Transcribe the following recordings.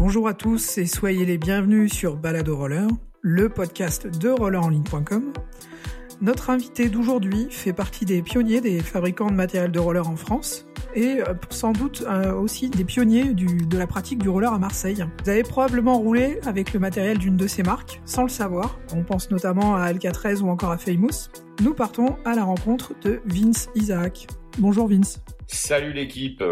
Bonjour à tous et soyez les bienvenus sur Balado Roller, le podcast de rollerenligne.com. Notre invité d'aujourd'hui fait partie des pionniers des fabricants de matériel de roller en France et euh, sans doute euh, aussi des pionniers de la pratique du roller à Marseille. Vous avez probablement roulé avec le matériel d'une de ces marques sans le savoir. On pense notamment à LK13 ou encore à Famous. Nous partons à la rencontre de Vince Isaac. Bonjour Vince. Salut l'équipe,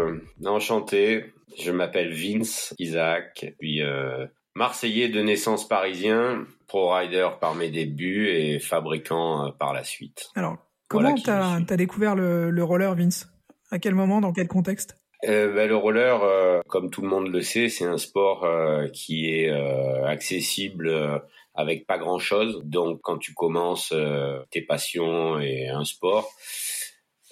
enchanté. Je m'appelle Vince Isaac, puis euh, Marseillais de naissance parisien, pro rider par mes débuts et fabricant euh, par la suite. Alors, comment tu as, découvert le, roller, Vince? À quel moment, dans quel contexte? Euh, ben, le roller, comme tout le monde le sait, c'est un sport qui est accessible avec pas grand chose. Donc, quand tu commences tes passions et un sport,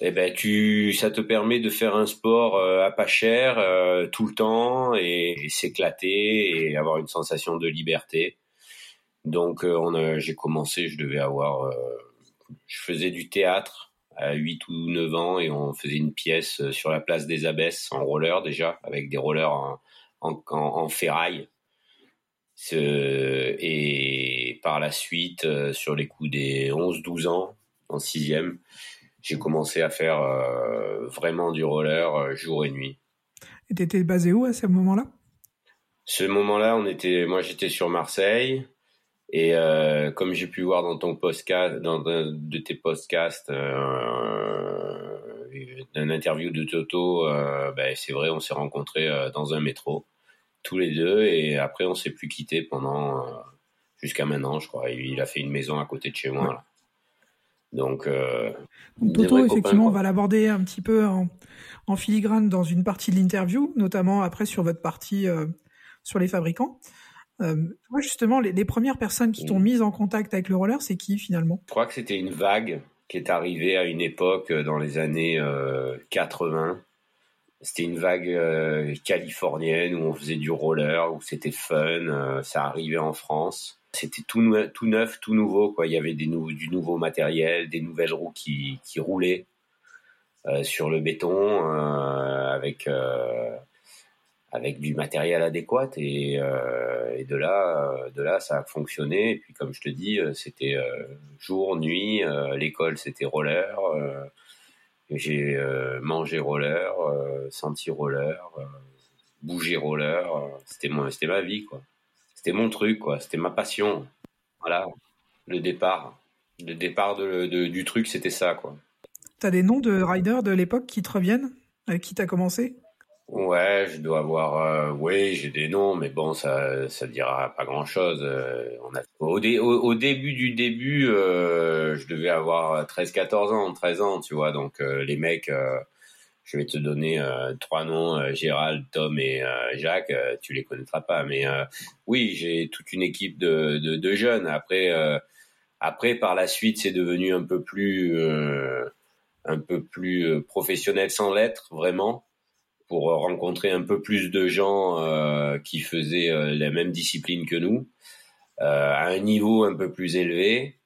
eh ben tu ça te permet de faire un sport euh, à pas cher euh, tout le temps et, s'éclater et avoir une sensation de liberté. Donc euh, on j'ai commencé, je devais avoir je faisais du théâtre à 8 ou 9 ans et on faisait une pièce sur la place des Abbesses en roller déjà avec des rollers en, en, en ferraille. Et par la suite, sur les coups des 11-12 ans, en sixième, j'ai commencé à faire euh, vraiment du roller euh, jour et nuit. Et t'étais basé où à ce moment-là? Ce moment-là, on était, moi j'étais sur Marseille. Et euh, comme j'ai pu voir dans ton podcast, dans un de tes podcasts, euh, une interview de Toto, ben, c'est vrai, on s'est rencontrés dans un métro, tous les deux, et après on s'est plus quittés pendant jusqu'à maintenant, je crois. Il a fait une maison à côté de chez moi. Là. Donc, euh, Toto, effectivement, on va l'aborder un petit peu en, filigrane dans une partie de l'interview, notamment après sur votre partie euh, sur les fabricants. Euh, justement, les, premières personnes qui t'ont mise en contact avec le roller, c'est qui finalement? Je crois que c'était une vague qui est arrivée à une époque euh, dans les années 80. C'était une vague californienne où on faisait du roller, où c'était fun. ça arrivait en France c'était tout, tout neuf, tout nouveau. Quoi. Il y avait du nouveau matériel, des nouvelles roues qui, qui roulaient euh, sur le béton euh, avec, euh, avec du matériel adéquat. Et, et, de, là, de là, ça a fonctionné. Et puis, comme je te dis, c'était jour, nuit. L'école, c'était roller. J'ai mangé roller, senti roller, bougé roller. C'était ma vie, quoi c'était mon truc, quoi. C'était ma passion. Voilà, le départ. Le départ du truc, c'était ça, quoi. T'as des noms de riders de l'époque qui te reviennent? Avec qui t'as commencé? Ouais, je dois avoir. Euh, oui, j'ai des noms, mais bon, ça, ça dira pas grand-chose. Euh, on a au, au, début du début, euh, je devais avoir 13-14 ans, 13 ans, tu vois. Donc les mecs, je vais te donner euh, trois noms, euh, Gérald, Tom et euh, Jacques, tu les connaîtras pas, mais oui, j'ai toute une équipe de, de, de jeunes. Après, après, par la suite, c'est devenu un peu plus, un peu plus professionnel sans l'être, vraiment, pour rencontrer un peu plus de gens qui faisaient la même discipline que nous, à un niveau un peu plus élevé.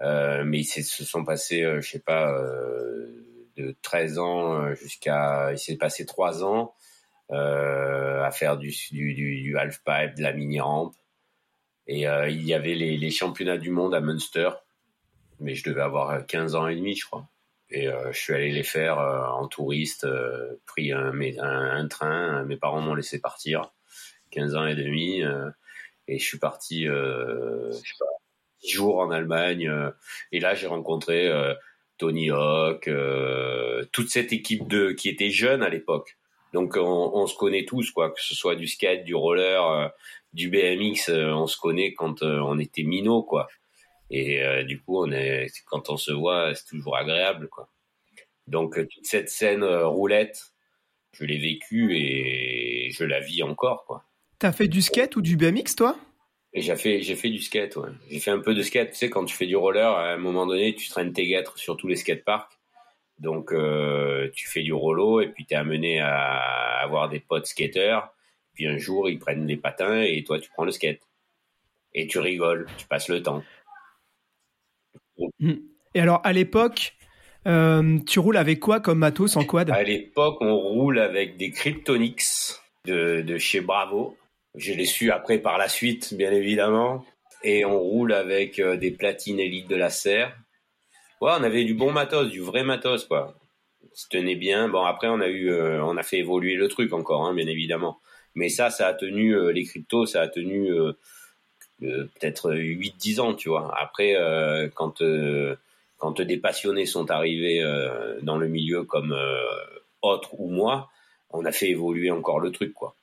mais ils se sont passés, je sais pas de 13 ans euh, jusqu'à, il s'est passé 3 ans euh, à faire du, du, du, half pipe, de la mini rampe. Et euh, il y avait les, les, championnats du monde à Munster, mais je devais avoir 15 ans et demi, je crois. Et je suis allé les faire en touriste, pris un, un, train, mes parents m'ont laissé partir, 15 ans et demi, et je suis parti, je sais pas, 10 jours en Allemagne, et là j'ai rencontré Tony Hawk, euh, toute cette équipe de qui était jeune à l'époque. Donc on, se connaît tous quoi, que ce soit du skate, du roller, euh, du BMX, euh, on se connaît quand on était minot quoi. Et du coup on est quand on se voit, c'est toujours agréable quoi. Donc toute cette scène roulette, je l'ai vécue et je la vis encore quoi. T'as fait du skate ou du BMX toi? Et j'ai fait, j'ai fait du skate, ouais. J'ai fait un peu de skate. Tu sais, quand tu fais du roller, à un moment donné, tu traînes tes guêtres sur tous les skateparks. Donc, euh, tu fais du rollo et puis tu es amené à avoir des potes skateurs. Puis un jour, ils prennent les patins et toi, tu prends le skate. Et tu rigoles, tu passes le temps. Et alors, à l'époque, euh, tu roules avec quoi comme matos en quad? À l'époque, on roule avec des Kryptonix de, de chez Bravo Je l'ai su après par la suite, bien évidemment. Et on roule avec euh, des platines élites de la serre. Ouais, on avait du bon matos, du vrai matos, quoi. Se tenait bien. Bon, après, on a eu, euh, on a fait évoluer le truc encore, hein, bien évidemment. Mais ça, ça a tenu, euh, les cryptos, ça a tenu peut-être 8-10 ans, tu vois. Après, quand, quand des passionnés sont arrivés dans le milieu comme autre ou moi, on a fait évoluer encore le truc, quoi.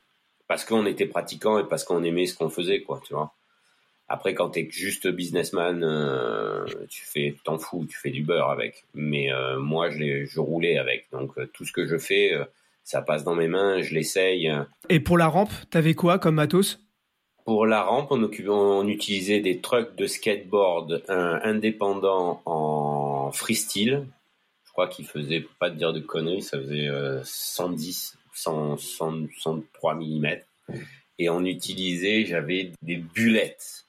Parce qu'on était pratiquant et parce qu'on aimait ce qu'on faisait, quoi, tu vois. Après, quand t'es juste businessman, euh, tu fais, t'en fous, tu fais du beurre avec. Mais euh, moi, je, je roulais avec. Donc, euh, tout ce que je fais, ça passe dans mes mains, je l'essaye. Et pour la rampe, t'avais quoi comme matos? Pour la rampe, on, on, utilisait des trucks de skateboard indépendants en freestyle. Je crois qu'il faisait, pour pas te dire de conneries, ça faisait 110, 100, 103 mm. Et on utilisait, j'avais des bulettes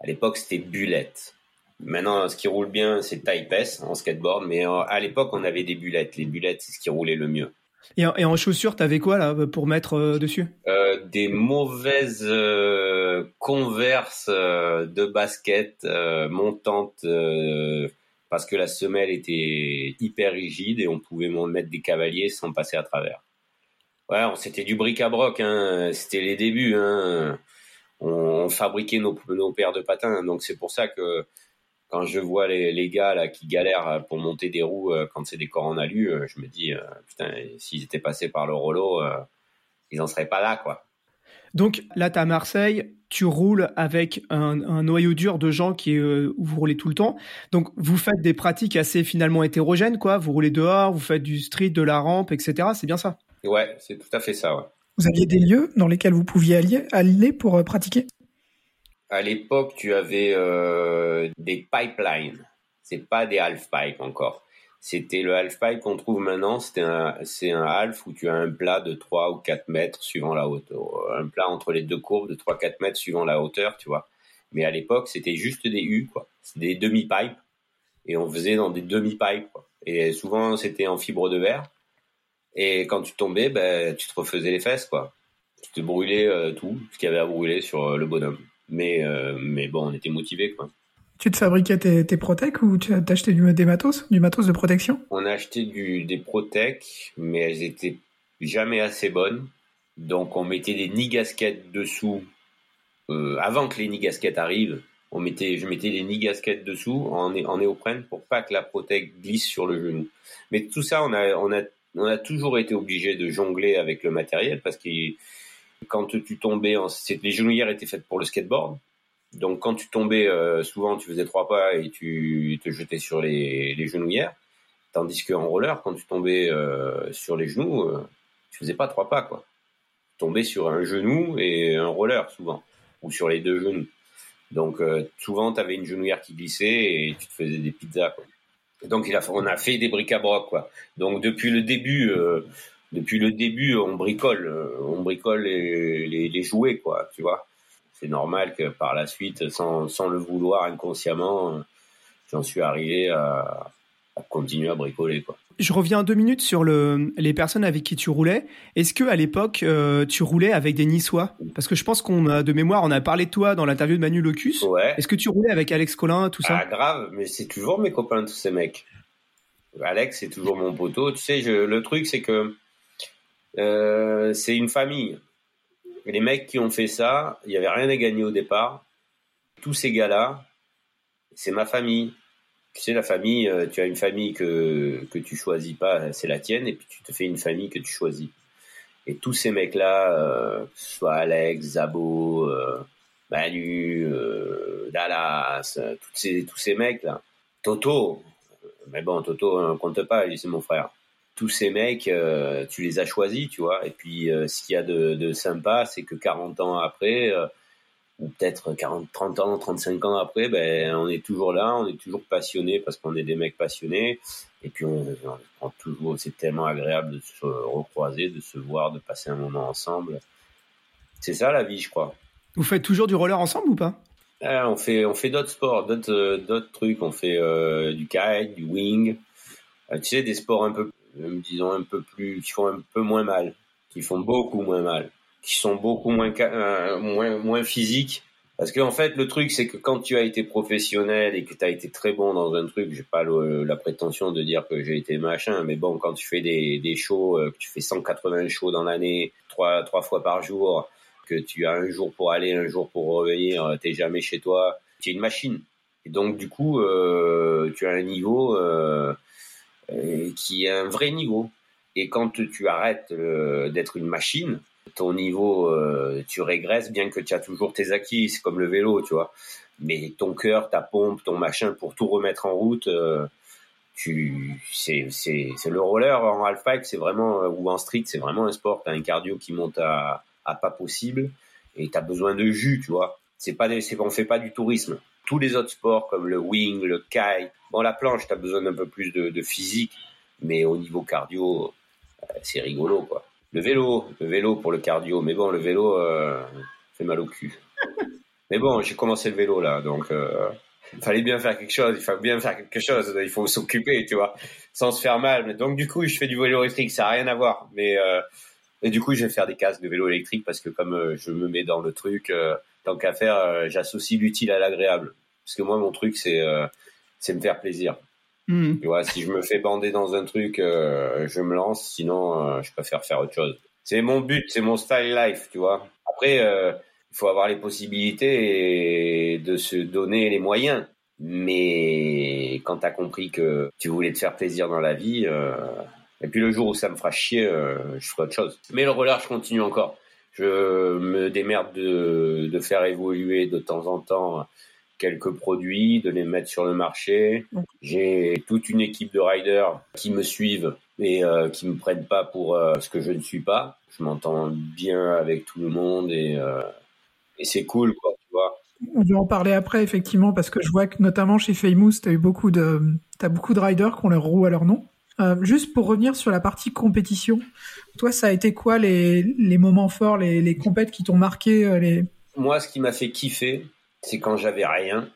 à l'époque, c'était bullettes. Maintenant, ce qui roule bien, c'est Type S en skateboard, mais euh, à l'époque, on avait des bulettes. Les bulettes, c'est ce qui roulait le mieux. Et en, et en chaussures, t'avais quoi là pour mettre euh, dessus? Euh, Des mauvaises euh, converses de basket montantes parce que la semelle était hyper rigide et on pouvait mettre des cavaliers sans passer à travers. Ouais, c'était du bric-à-broc, hein. c'était les débuts. Hein on, fabriquait nos, nos, paires de patins. Donc c'est pour ça que quand je vois les, les, gars là qui galèrent pour monter des roues euh, quand c'est des corps en alu, euh, je me dis euh, putain s'ils étaient passés par le rollo, ils en seraient pas là quoi. Donc là, tu à Marseille, tu roules avec un, un, noyau dur de gens qui vous roulez tout le temps. Donc vous faites des pratiques assez finalement hétérogènes, quoi. Vous roulez dehors, vous faites du street, de la rampe, etc. C'est bien ça? Ouais, c'est tout à fait ça. Ouais. Vous aviez des lieux dans lesquels vous pouviez aller, aller pour euh, pratiquer? À l'époque, tu avais euh, des pipelines. C'est pas des half-pipe encore. C'était le half-pipe qu'on trouve maintenant. C'est un, c'est un half où tu as un plat de 3 ou 4 mètres suivant la hauteur. Un plat entre les deux courbes de 3-4 mètres suivant la hauteur, tu vois. Mais à l'époque, c'était juste des U, quoi. C'était des demi-pipes. Et on faisait dans des demi-pipes, Et souvent, c'était en fibre de verre. Et quand tu tombais, ben, tu te refaisais les fesses, quoi. Tu te brûlais euh, tout ce qu'il y avait à brûler sur euh, le bonhomme. Mais, euh, mais bon, on était motivés, quoi. Tu te fabriquais tes, tes protèques ou tu as acheté du, des matos, du matos de protection? On a acheté du, des protèques, mais elles étaient jamais assez bonnes. Donc on mettait des nid gasquettes dessous. Avant que les nid gasquettes arrivent, on mettait, je mettais des nid gasquettes dessous en, en néoprène pour pas que la protèque glisse sur le genou. Mais tout ça, on a, on a on a toujours été obligé de jongler avec le matériel parce que quand tu tombais, en, les genouillères étaient faites pour le skateboard. Donc quand tu tombais, euh, souvent tu faisais trois pas et tu te jetais sur les, les genouillères. Tandis qu'en roller, quand tu tombais euh, sur les genoux, euh, tu faisais pas trois pas quoi. Tu tombais sur un genou et un roller souvent, ou sur les deux genoux. Donc euh, souvent tu avais une genouillère qui glissait et tu te faisais des pizzas quoi. Donc il a, on a fait des bric-à-broc quoi. Donc depuis le début, euh, depuis le début, on bricole, euh, on bricole les, les, les, jouets quoi, tu vois. C'est normal que par la suite, sans, sans le vouloir inconsciemment, j'en suis arrivé à, à continuer à bricoler quoi. Je reviens deux minutes sur le, les personnes avec qui tu roulais. Est-ce que à l'époque euh, tu roulais avec des Niçois? Parce que je pense qu'on a de mémoire, on a parlé de toi dans l'interview de Manu Locus. Ouais. Est-ce que tu roulais avec Alex Collin, tout ça? Ah grave, mais c'est toujours mes copains tous ces mecs. Alex c'est toujours mon poteau. Tu sais, je, le truc c'est que euh, c'est une famille. Les mecs qui ont fait ça, il y avait rien à gagner au départ. Tous ces gars-là, c'est ma famille tu sais, la famille, euh, tu as une famille que, que tu choisis pas, c'est la tienne, et puis tu te fais une famille que tu choisis. Et tous ces mecs-là, euh, soit Alex, Zabo, euh, Manu, euh, Dallas, tous ces, tous ces mecs-là, Toto, mais bon, Toto, on compte pas, c'est mon frère. Tous ces mecs, tu les as choisis, tu vois. Et puis, ce qu'il y a de, de sympa, c'est que 40 ans après, peut-être 40, 30 ans, 35 ans après, ben, on est toujours là, on est toujours passionné parce qu'on est des mecs passionnés. Et puis, on, on toujours, c'est tellement agréable de se recroiser, de se voir, de passer un moment ensemble. C'est ça la vie, je crois. Vous faites toujours du roller ensemble ou pas? Ah, On fait, on fait d'autres sports, d'autres, d'autres trucs. On fait euh, du kite, du wing. Euh, tu sais, des sports un peu, disons un peu plus, qui font un peu moins mal, qui font beaucoup moins mal qui sont beaucoup moins moins moins physiques parce qu'en en fait, le truc, c'est que quand tu as été professionnel et que tu as été très bon dans un truc, j'ai pas la prétention de dire que j'ai été machin, mais bon, quand tu fais des, des shows, euh, que tu fais 180 shows dans l'année, trois, trois fois par jour, que tu as un jour pour aller, un jour pour revenir, euh, t'es jamais chez toi, tu es une machine. Et donc, du coup, euh, tu as un niveau euh, qui est un vrai niveau. Et quand tu arrêtes d'être une machine, ton niveau, euh, tu régresses, bien que tu as toujours tes acquis, c'est comme le vélo, tu vois. Mais ton cœur, ta pompe, ton machin, pour tout remettre en route, euh, tu, c'est, c'est, c'est le roller en halfpipe, c'est vraiment, euh, ou en street, c'est vraiment un sport. T'as un cardio qui monte à, à pas possible et t'as besoin de jus, tu vois. C'est pas des, c'est, on fait pas du tourisme. Tous les autres sports comme le wing, le kite, bon, la planche, t'as besoin d'un peu plus de, de physique, mais au niveau cardio, c'est rigolo, quoi. Le vélo, le vélo pour le cardio. Mais bon, le vélo euh, fait mal au cul. Mais bon, j'ai commencé le vélo là, donc euh, il fallait bien faire quelque chose. Il fallait bien faire quelque chose. Il faut s'occuper, tu vois, sans se faire mal. Donc du coup, je fais du vélo électrique. Ça n'a rien à voir. Mais euh, et du coup, je vais faire des casques de vélo électrique parce que comme euh, je me mets dans le truc, euh, tant qu'à faire, euh, j'associe l'utile à l'agréable. Parce que moi, mon truc, c'est c'est me faire plaisir. Hmm. Tu vois, si je me fais bander dans un truc, euh, je me lance. Sinon, euh, je préfère faire autre chose. C'est mon but, c'est mon style life, tu vois. Après, euh, il faut avoir les possibilités et de se donner les moyens. Mais quand t'as compris que tu voulais te faire plaisir dans la vie, et puis le jour où ça me fera chier, je ferai autre chose. Mais le roller, je continue encore. Je me démerde de, de faire évoluer de temps en temps quelques produits, de les mettre sur le marché. J'ai toute une équipe de riders qui me suivent et euh, qui me prennent pas pour euh, ce que je ne suis pas. Je m'entends bien avec tout le monde et, euh, et c'est cool, quoi, tu vois. On va en parler après, effectivement, parce que je vois que notamment chez Famous, tu as eu beaucoup de, as beaucoup de riders qui ont leur roue à leur nom. Euh, juste pour revenir sur la partie compétition, toi, ça a été quoi les, les moments forts, les, les compètes qui t'ont marqué les... Moi, ce qui m'a fait kiffer, c'est quand j'avais rien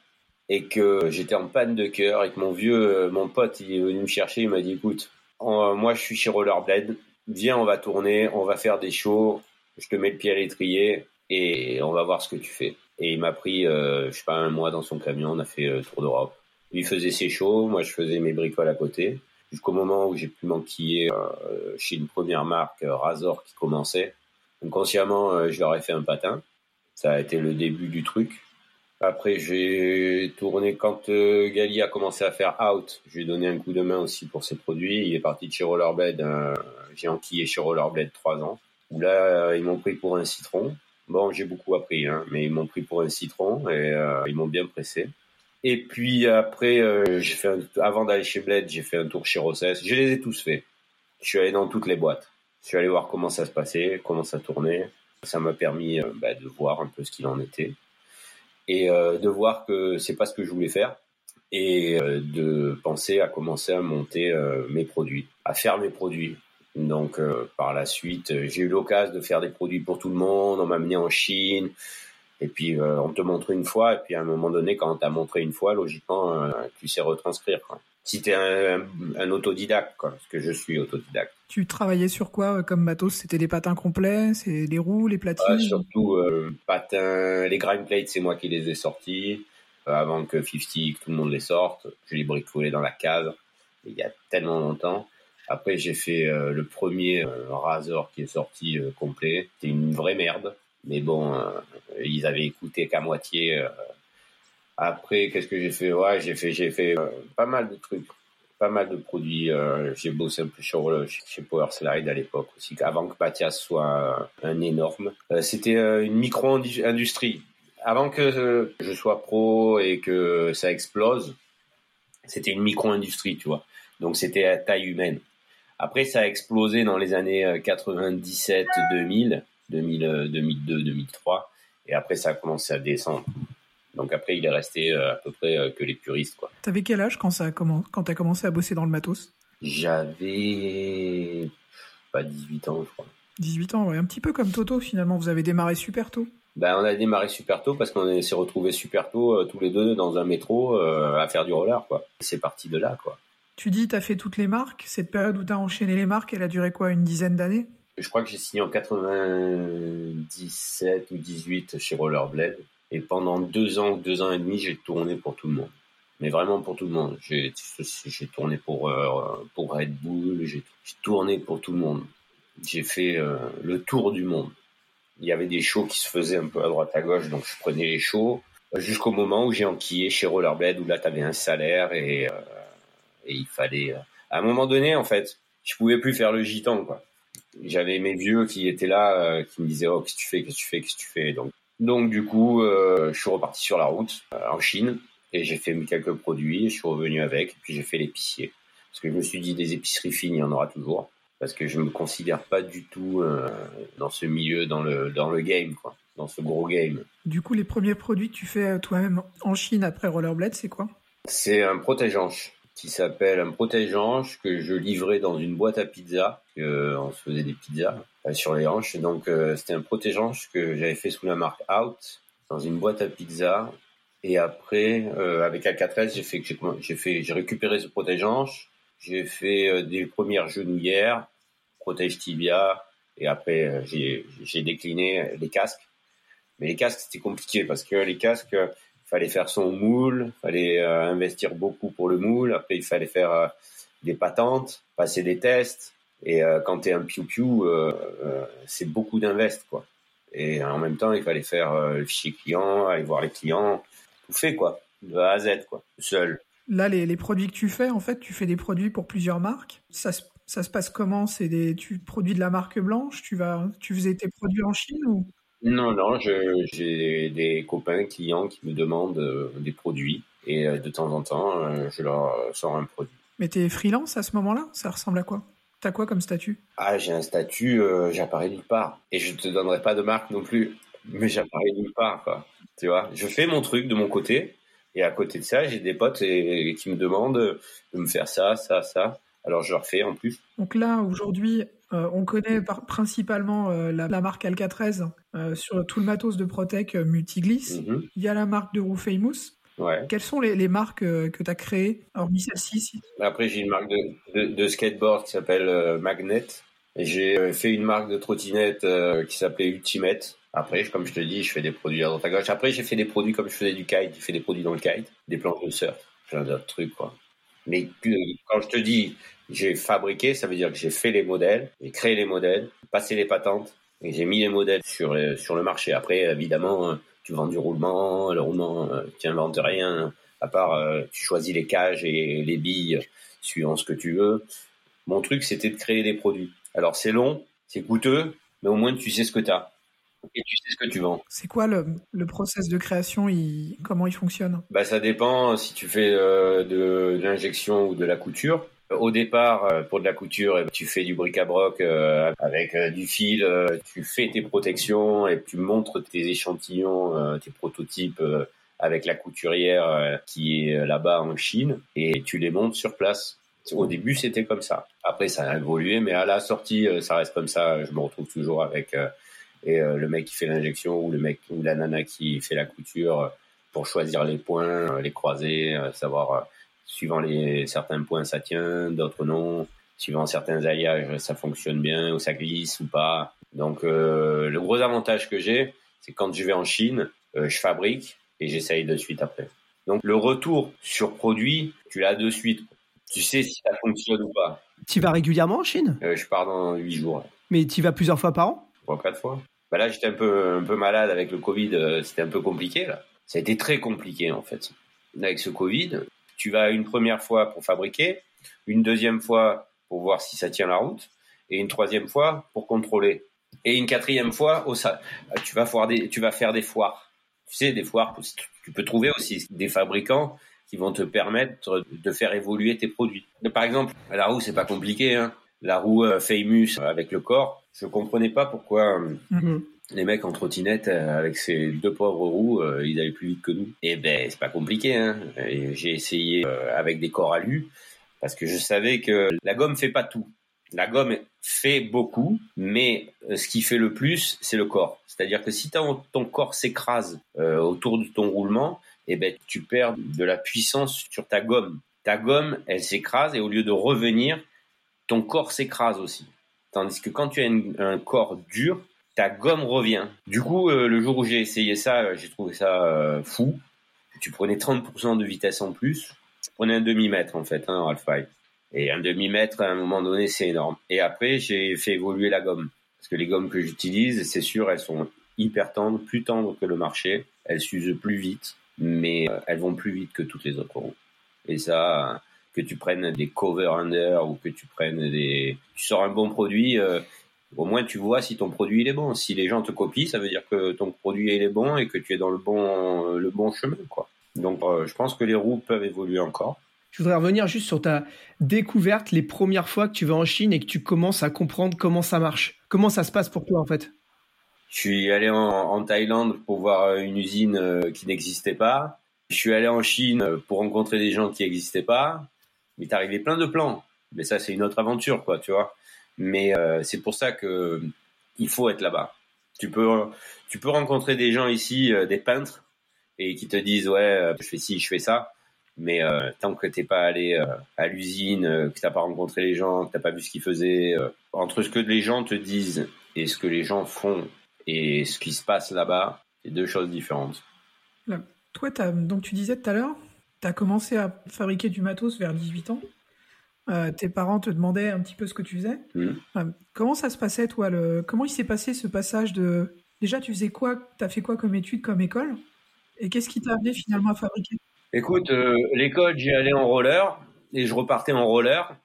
et que j'étais en panne de cœur et que mon vieux, euh, mon pote, il est venu me chercher, il m'a dit, écoute, moi je suis chez Rollerblade, viens, on va tourner, on va faire des shows, je te mets le pied à l'étrier et on va voir ce que tu fais. Et il m'a pris, euh, je sais pas, un mois dans son camion, on a fait euh, tour d'Europe. Lui faisait ses shows, moi je faisais mes bricoles à côté, jusqu'au moment où j'ai pu m'enquiller euh, chez une première marque, Razor, qui commençait. Inconsciemment, je leur ai fait un patin. Ça a été le début du truc. Après, j'ai tourné quand euh, Gali a commencé à faire Out. J'ai donné un coup de main aussi pour ses produits. Il est parti de chez Rollerblade. Euh, j'ai enquillé chez Rollerblade trois ans. Où là, euh, ils m'ont pris pour un citron. Bon, j'ai beaucoup appris, hein, mais ils m'ont pris pour un citron et euh, ils m'ont bien pressé. Et puis après, j'ai fait un, avant d'aller chez Blade, j'ai fait un tour chez Rossès. Je les ai tous faits. Je suis allé dans toutes les boîtes. Je suis allé voir comment ça se passait, comment ça tournait. Ça m'a permis bah, de voir un peu ce qu'il en était et euh, de voir que c'est pas ce que je voulais faire et euh, de penser à commencer à monter euh, mes produits, à faire mes produits. Donc par la suite, j'ai eu l'occasion de faire des produits pour tout le monde. On m'a amené en Chine. Et puis on te montre une fois. Et puis à un moment donné, quand t'as montré une fois, logiquement, tu sais retranscrire. Si t'es un, un, autodidacte, parce que je suis autodidacte. Tu travaillais sur quoi comme matos? C'était des patins complets, c'est les roues, les platines? Surtout euh, patins, les grind plates, c'est moi qui les ai sortis euh, avant que 50, que tout le monde les sorte. Je les bricolais dans la cave il y a tellement longtemps. Après, j'ai fait euh, le premier euh, Razor qui est sorti euh, complet. C'était une vraie merde, mais bon, ils avaient écouté qu'à moitié. Après, qu'est-ce que j'ai fait? Ouais, j'ai fait, j'ai fait pas mal de trucs pas mal de produits. Euh, j'ai bossé un peu sur, chez Power Slide à l'époque aussi, avant que Mathias soit un énorme. Euh, c'était euh, une micro-industrie. Avant que je sois pro et que ça explose, c'était une micro-industrie, tu vois. Donc c'était à taille humaine. Après, ça a explosé dans les années 97, 2000, 2000 2002, 2003. Et après, ça a commencé à descendre. Donc après, il est resté euh, à peu près euh, que les puristes. Quoi. T'avais quel âge quand ça commencé, quand t'as commencé à bosser dans le matos? J'avais pas 18 ans, je crois. 18 ans, ouais. Un petit peu comme Toto, finalement. Vous avez démarré super tôt ben, on a démarré super tôt parce qu'on s'est retrouvés super tôt euh, tous les deux dans un métro à faire du roller, quoi. C'est parti de là, quoi. Tu dis, t'as fait toutes les marques. Cette période où t'as enchaîné les marques, elle a duré quoi, une dizaine d'années? Je crois que j'ai signé en 97 ou 18 chez Rollerblade. Et pendant deux ans deux ans et demi, j'ai tourné pour tout le monde. Mais vraiment pour tout le monde. J'ai tourné pour, euh, pour Red Bull, j'ai tourné pour tout le monde. J'ai fait euh, le tour du monde. Il y avait des shows qui se faisaient un peu à droite à gauche, donc je prenais les shows. Jusqu'au moment où j'ai enquillé chez Rollerblade, où là, tu avais un salaire et, euh, il fallait... à un moment donné, en fait, je pouvais plus faire le gitan. J'avais mes vieux qui étaient là, qui me disaient, oh, qu'est-ce que tu fais, qu'est-ce que tu fais, qu'est-ce que tu fais. Donc, donc du coup, euh, je suis reparti sur la route euh, en Chine et j'ai fait quelques produits. Je suis revenu avec, puis j'ai fait l'épicier parce que je me suis dit des épiceries fines, il y en aura toujours parce que je me considère pas du tout euh, dans ce milieu, dans le dans le game quoi, dans ce gros game. Du coup, les premiers produits que tu fais toi-même en Chine après Rollerblade, c'est quoi? C'est un protège-hanche qui s'appelle un protège-hanche que je livrais dans une boîte à pizza. on se faisait des pizzas euh, sur les hanches. Donc euh, c'était un protège-hanche que j'avais fait sous la marque Out dans une boîte à pizza. Et après, euh, avec Alcatrez, j'ai fait, j'ai fait, j'ai récupéré ce protège-hanche. J'ai fait des premières genouillères, protège tibia, et après j'ai, j'ai décliné les casques. Mais les casques c'était compliqué parce que les casques, fallait faire son moule, fallait euh, investir beaucoup pour le moule. Après, il fallait faire euh, des patentes, passer des tests. Et euh, quand tu es un piou-piou, c'est beaucoup d'invest, quoi. Et en même temps, il fallait faire le fichier client, aller voir les clients, tout fait, quoi, de A à Z, quoi, seul. Là, les, produits que tu fais, en fait, tu fais des produits pour plusieurs marques. Ça, se passe comment? C'est des, tu produis de la marque blanche? Tu tu faisais tes produits en Chine ou? Non, non, j'ai des copains clients qui me demandent euh, des produits et euh, de temps en temps, euh, je leur sors un produit. Mais tu es freelance à ce moment-là? Ça ressemble à quoi? T'as quoi comme statut? Ah, j'ai un statut, j'apparais nulle part. Et je te donnerai pas de marque non plus, mais j'apparais nulle part, quoi. Tu vois, je fais mon truc de mon côté, et à côté de ça, j'ai des potes qui me demandent de me faire ça, ça, ça. Alors je leur fais en plus. Donc là, aujourd'hui, euh, on connaît principalement euh, la, marque Alcatrez euh, sur tout le matos de Protec Multigliss. Mhm. Il y a la marque de Roux Famous. Quelles sont les, marques que tu as créées, hormis celle-ci Après, j'ai une marque de, skateboard qui s'appelle Magnet. Et j'ai fait une marque de trottinette qui s'appelait Ultimate. Après, comme je te dis, je fais des produits à droite à gauche. Après, j'ai fait des produits comme je faisais du kite. J'ai fait des produits dans le kite, des planches de surf, plein d'autres trucs, quoi. Mais quand je te dis j'ai fabriqué, ça veut dire que j'ai fait les modèles, j'ai créé les modèles, passé les patentes, et j'ai mis les modèles sur, euh, sur le marché. Après, évidemment, euh, tu vends du roulement, le roulement, euh, tu n'inventes rien, à part tu choisis les cages et les billes suivant ce que tu veux. Mon truc, c'était de créer des produits. Alors c'est long, c'est coûteux, mais au moins tu sais ce que tu as. Et tu sais ce que tu vends. C'est quoi le, le process de création il, Comment il fonctionne? Bah, Ça dépend si tu fais de l'injection ou de la couture. Au départ, euh, pour de la couture, eh ben, tu fais du bric-à-broc euh, avec euh, du fil, tu fais tes protections et tu montres tes échantillons, tes prototypes avec la couturière qui est là-bas en Chine et tu les montes sur place. Au début, c'était comme ça. Après, ça a évolué, mais à la sortie, ça reste comme ça. Je me retrouve toujours avec et le mec qui fait l'injection ou le mec ou la nana qui fait la couture pour choisir les points, les croiser, savoir Suivant les certains points, ça tient, d'autres non. Suivant certains alliages, ça fonctionne bien ou ça glisse ou pas. Donc euh, le gros avantage que j'ai, c'est quand je vais en Chine, euh, je fabrique et j'essaye de suite après. Donc le retour sur produit, tu l'as de suite. Tu sais si ça fonctionne ou pas. Tu vas régulièrement en Chine? Euh, Je pars dans huit jours. Mais tu vas plusieurs fois par an? Trois, quatre fois. Bah là, j'étais un peu, un peu malade avec le Covid. C'était un peu compliqué là. Ça a été très compliqué en fait. Avec ce Covid, tu vas une première fois pour fabriquer, une deuxième fois pour voir si ça tient la route, et une troisième fois pour contrôler. Et une quatrième fois, oh, ça, tu, vas faire des foires. Tu sais, des foires, tu peux trouver aussi des fabricants qui vont te permettre de faire évoluer tes produits. Par exemple, la roue, c'est pas compliqué. Hein. La roue euh, Famous avec le corps, je comprenais pas pourquoi euh, mm-hmm les mecs en trottinette euh, avec ces deux pauvres roues, euh, ils allaient plus vite que nous. Et eh ben c'est pas compliqué. Hein. J'ai essayé euh, avec des corps alu parce que je savais que la gomme fait pas tout. La gomme fait beaucoup, mais ce qui fait le plus, c'est le corps. C'est-à-dire que si ton corps s'écrase autour de ton roulement, eh ben tu perds de la puissance sur ta gomme. Ta gomme, elle s'écrase et au lieu de revenir, ton corps s'écrase aussi. Tandis que quand tu as un corps dur, ta gomme revient. Du coup, euh, le jour où j'ai essayé ça, euh, j'ai trouvé ça euh, fou. Tu prenais 30% de vitesse en plus. Tu prenais un demi-mètre en fait hein, en half Et un demi-mètre à un moment donné, c'est énorme. Et après, j'ai fait évoluer la gomme. Parce que les gommes que j'utilise, c'est sûr, elles sont hyper tendres, plus tendres que le marché. Elles s'usent plus vite, mais elles vont plus vite que toutes les autres roues. Et ça, que tu prennes des cover under ou que tu prennes des, tu sors un bon produit, au moins tu vois si ton produit il est bon. Si les gens te copient, ça veut dire que ton produit il est bon et que tu es dans le bon le bon chemin quoi. Donc euh, je pense que les roues peuvent évoluer encore. Je voudrais revenir juste sur ta découverte les premières fois que tu vas en Chine et que tu commences à comprendre comment ça marche. Comment ça se passe pour toi en fait? Je suis allé en, Thaïlande pour voir une usine euh, qui n'existait pas. Je suis allé en Chine pour rencontrer des gens qui n'existaient pas. T'est arrivé plein de plans. Mais ça, c'est une autre aventure, quoi, tu vois. Mais euh, c'est pour ça que il faut être là-bas. Tu peux, tu peux rencontrer des gens ici, euh, des peintres, et qui te disent ouais, euh, je fais ci, je fais ça. Mais tant que t'es pas allé à l'usine, que t'as pas rencontré les gens, que t'as pas vu ce qu'ils faisaient, entre ce que les gens te disent et ce que les gens font et ce qui se passe là-bas, c'est deux choses différentes. toi, donc tu disais tout à l'heure, tu as commencé à fabriquer du matos vers 18 ans. Euh, tes parents te demandaient un petit peu ce que tu faisais. Mmh. Euh, comment ça se passait, toi le... Comment il s'est passé ce passage de. Déjà, tu faisais quoi Tu as fait quoi comme étude, comme école? Et qu'est-ce qui t'a amené finalement à fabriquer? Écoute, euh, l'école, j'y allais en roller et je repartais en roller.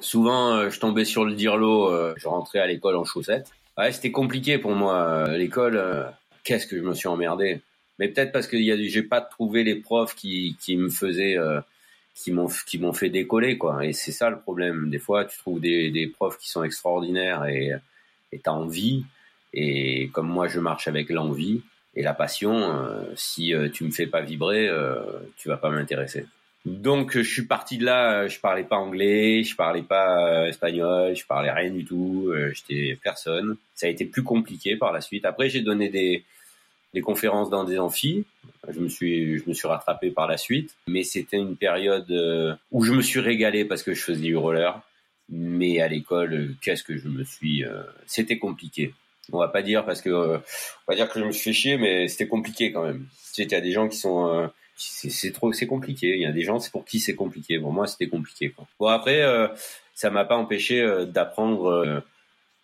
Souvent, je tombais sur le dirlo, je rentrais à l'école en chaussettes. Ouais, c'était compliqué pour moi. L'école, qu'est-ce que je me suis emmerdé? Mais peut-être parce que j'ai pas trouvé les profs qui, qui me faisaient qui m'ont qui m'ont fait décoller quoi. Et c'est ça le problème. Des fois tu trouves des, des profs qui sont extraordinaires et t'as envie. Et comme moi je marche avec l'envie et la passion euh, si euh, tu me fais pas vibrer euh, tu vas pas m'intéresser. Donc je suis parti de là je parlais pas anglais je parlais pas espagnol je parlais rien du tout j'étais personne. Ça a été plus compliqué par la suite. Après j'ai donné des des conférences dans des amphis. Je me suis, je me suis rattrapé par la suite, mais c'était une période euh, où je me suis régalé parce que je faisais du roller. Mais à l'école, qu'est-ce que je me suis, euh, c'était compliqué. On va pas dire parce que, euh, on va dire que je me suis fait chier, mais c'était compliqué quand même. Tu sais, y a des gens qui sont, c'est trop, c'est compliqué. Il y a des gens, c'est pour qui c'est compliqué. Pour moi, c'était compliqué. Quoi. Bon après, ça m'a pas empêché d'apprendre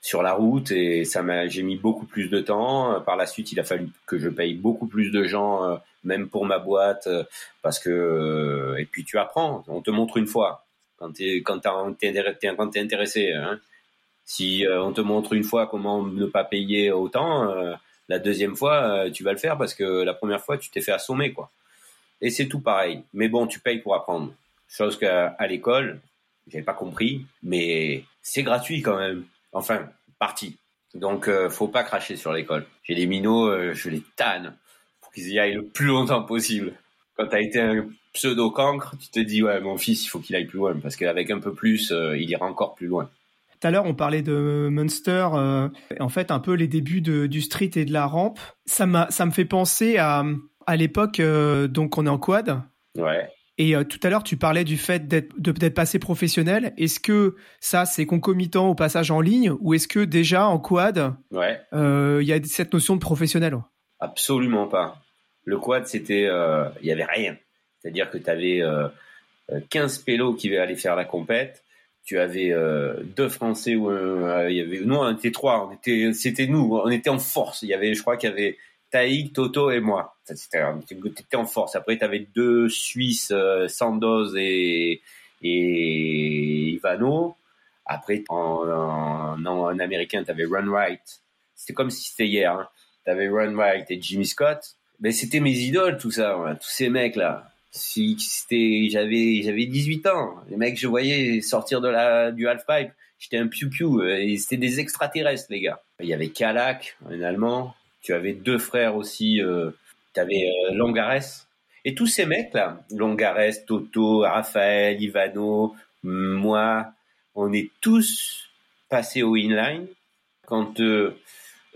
sur la route et ça m'a j'ai mis beaucoup plus de temps. Par la suite il a fallu que je paye beaucoup plus de gens euh, même pour ma boîte euh, parce que euh, et puis tu apprends. On te montre une fois quand t'es quand t'es quand t'es intéressé hein. si on te montre une fois comment ne pas payer autant la deuxième fois tu vas le faire parce que la première fois tu t'es fait assommer quoi. Et c'est tout pareil. Mais bon tu payes pour apprendre. Chose qu'à l'école j'avais pas compris mais c'est gratuit quand même Enfin, parti. Donc, euh, faut pas cracher sur l'école. J'ai des minots, euh, je les tanne pour qu'ils y aillent le plus longtemps possible. Quand tu as été un pseudo cancre, tu te dis ouais, mon fils, il faut qu'il aille plus loin parce qu'avec un peu plus, euh, il ira encore plus loin. Tout à l'heure, on parlait de Munster, en fait, un peu les débuts du street et de la rampe. Ça m'a, ça me fait penser à, à l'époque, donc on est en quad. Ouais. Et euh, tout à l'heure, tu parlais du fait d'être de peut-être passer professionnel. Est-ce que ça, c'est concomitant au passage en ligne ou est-ce que déjà en quad, ouais. euh, il y a cette notion de professionnel? Absolument pas. Le quad, c'était, euh, il y avait rien. C'est-à-dire que tu avais 15 pélos qui allaient faire la compète. Tu avais deux Français où il y avait, nous on était trois. On était, c'était nous. On était en force. Il y avait, je crois qu'il y avait Taïk, Toto et moi. T'étais en force. Après, tu avais deux Suisses, euh, Sandoz et, et Ivano. Après, en, en, américain, tu avais Run Right. C'était comme si c'était hier. Hein. Tu avais Run Right et Jimmy Scott. Mais c'était mes idoles, tout ça, tous ces mecs-là. C'était, j'avais, j'avais 18 ans. Les mecs, je voyais sortir de la, du half-pipe. J'étais un piou-piou. Euh, et c'était des extraterrestres, les gars. Il y avait Kalak, un Allemand. Tu avais deux frères aussi. Euh, tu avais euh, Longares. Et tous ces mecs-là, Longares, Toto, Raphaël, Ivano, moi, on est tous passés au inline quand euh,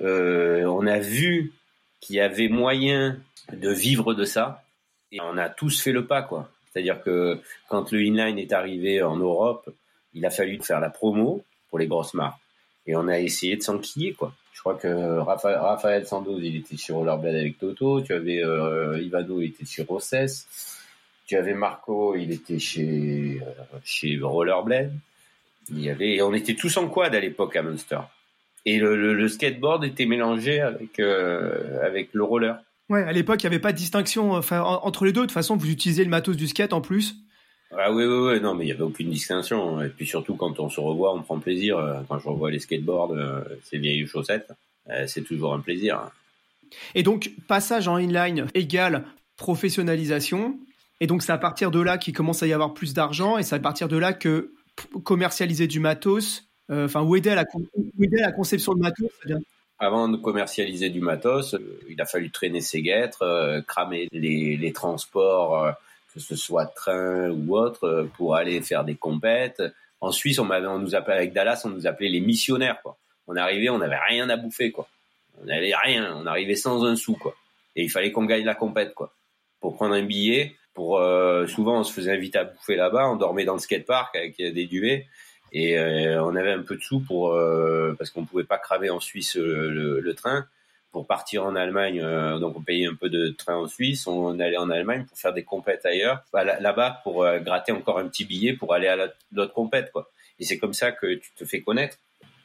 euh, on a vu qu'il y avait moyen de vivre de ça. Et on a tous fait le pas, quoi. C'est-à-dire que quand le inline est arrivé en Europe, il a fallu faire la promo pour les grosses marques. Et on a essayé de s'enquiller, quoi. Je crois que Raphaël, Raphaël Sandoz, il était sur Rollerblade avec Toto. Tu avais euh, Ivano, il était sur Rosses. Tu avais Marco, il était chez, euh, chez Rollerblade. Il y avait, on était tous en quad à l'époque à Munster. Et le, skateboard était mélangé avec, euh, avec le roller. Ouais, à l'époque, il n'y avait pas de distinction entre les deux. De toute façon, vous utilisez le matos du skate en plus. Ah oui, oui, oui, non, mais il n'y avait aucune distinction. Et puis surtout, quand on se revoit, on prend plaisir. Quand je revois les skateboards, ces vieilles chaussettes, c'est toujours un plaisir. Et donc, passage en inline égale professionnalisation. Et donc, c'est à partir de là qu'il commence à y avoir plus d'argent. Et c'est à partir de là que commercialiser du matos, euh, enfin, ou, aider à la, la conception de matos, avant de commercialiser du matos, euh, il a fallu traîner ses guêtres, euh, cramer les, transports, que ce soit train ou autre, pour aller faire des compètes. En Suisse, on, nous appelait avec Dallas, on nous appelait les missionnaires. Quoi. On arrivait, on n'avait rien à bouffer, quoi. On n'avait rien, on arrivait sans un sou, quoi. Et il fallait qu'on gagne la compète, quoi. Pour prendre un billet, pour souvent on se faisait inviter à bouffer là-bas, on dormait dans le skatepark avec des duvets et euh, on avait un peu de sous pour euh, parce qu'on pouvait pas cramer en Suisse le, train pour partir en Allemagne. Euh, donc on payait un peu de train en Suisse, on allait en Allemagne pour faire des compètes ailleurs, bah, là-bas pour gratter encore un petit billet pour aller à l'autre compète quoi. Et c'est comme ça que tu te fais connaître.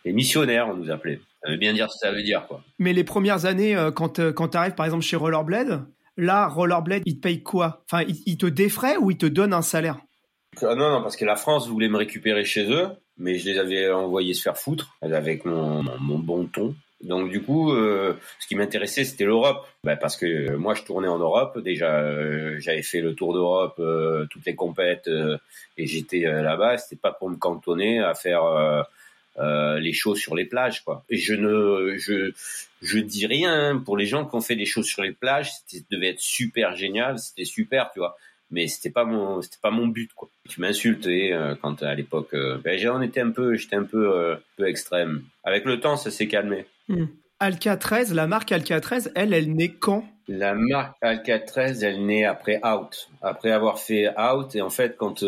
Les missionnaires, on nous appelait. Ça veut bien dire ce que ça veut dire quoi. Mais les premières années, quand quand tu arrives par exemple chez Rollerblade, là Rollerblade, il te paye quoi? Enfin, il, il te défraie ou il te donne un salaire? Ah non, non, parce que la France voulait me récupérer chez eux, mais je les avais envoyés se faire foutre avec mon, mon bon ton. Donc du coup, euh, ce qui m'intéressait, c'était l'Europe, bah, parce que moi, je tournais en Europe. Déjà, euh, j'avais fait le tour d'Europe, euh, toutes les compètes, et j'étais là-bas. C'était pas pour me cantonner à faire les choses sur les plages, quoi. Et je ne, je, je dis rien pour les gens qui ont fait des choses sur les plages. C'était devait être super génial, c'était super, tu vois mais c'était pas mon c'était pas mon but quoi. Tu m'insultes euh, quand à l'époque euh, ben, on était un peu j'étais un peu euh, peu extrême. Avec le temps ça s'est calmé. Hmm. 13, la marque 13, elle elle naît quand? La marque 13, elle naît après Out, après avoir fait Out et en fait quand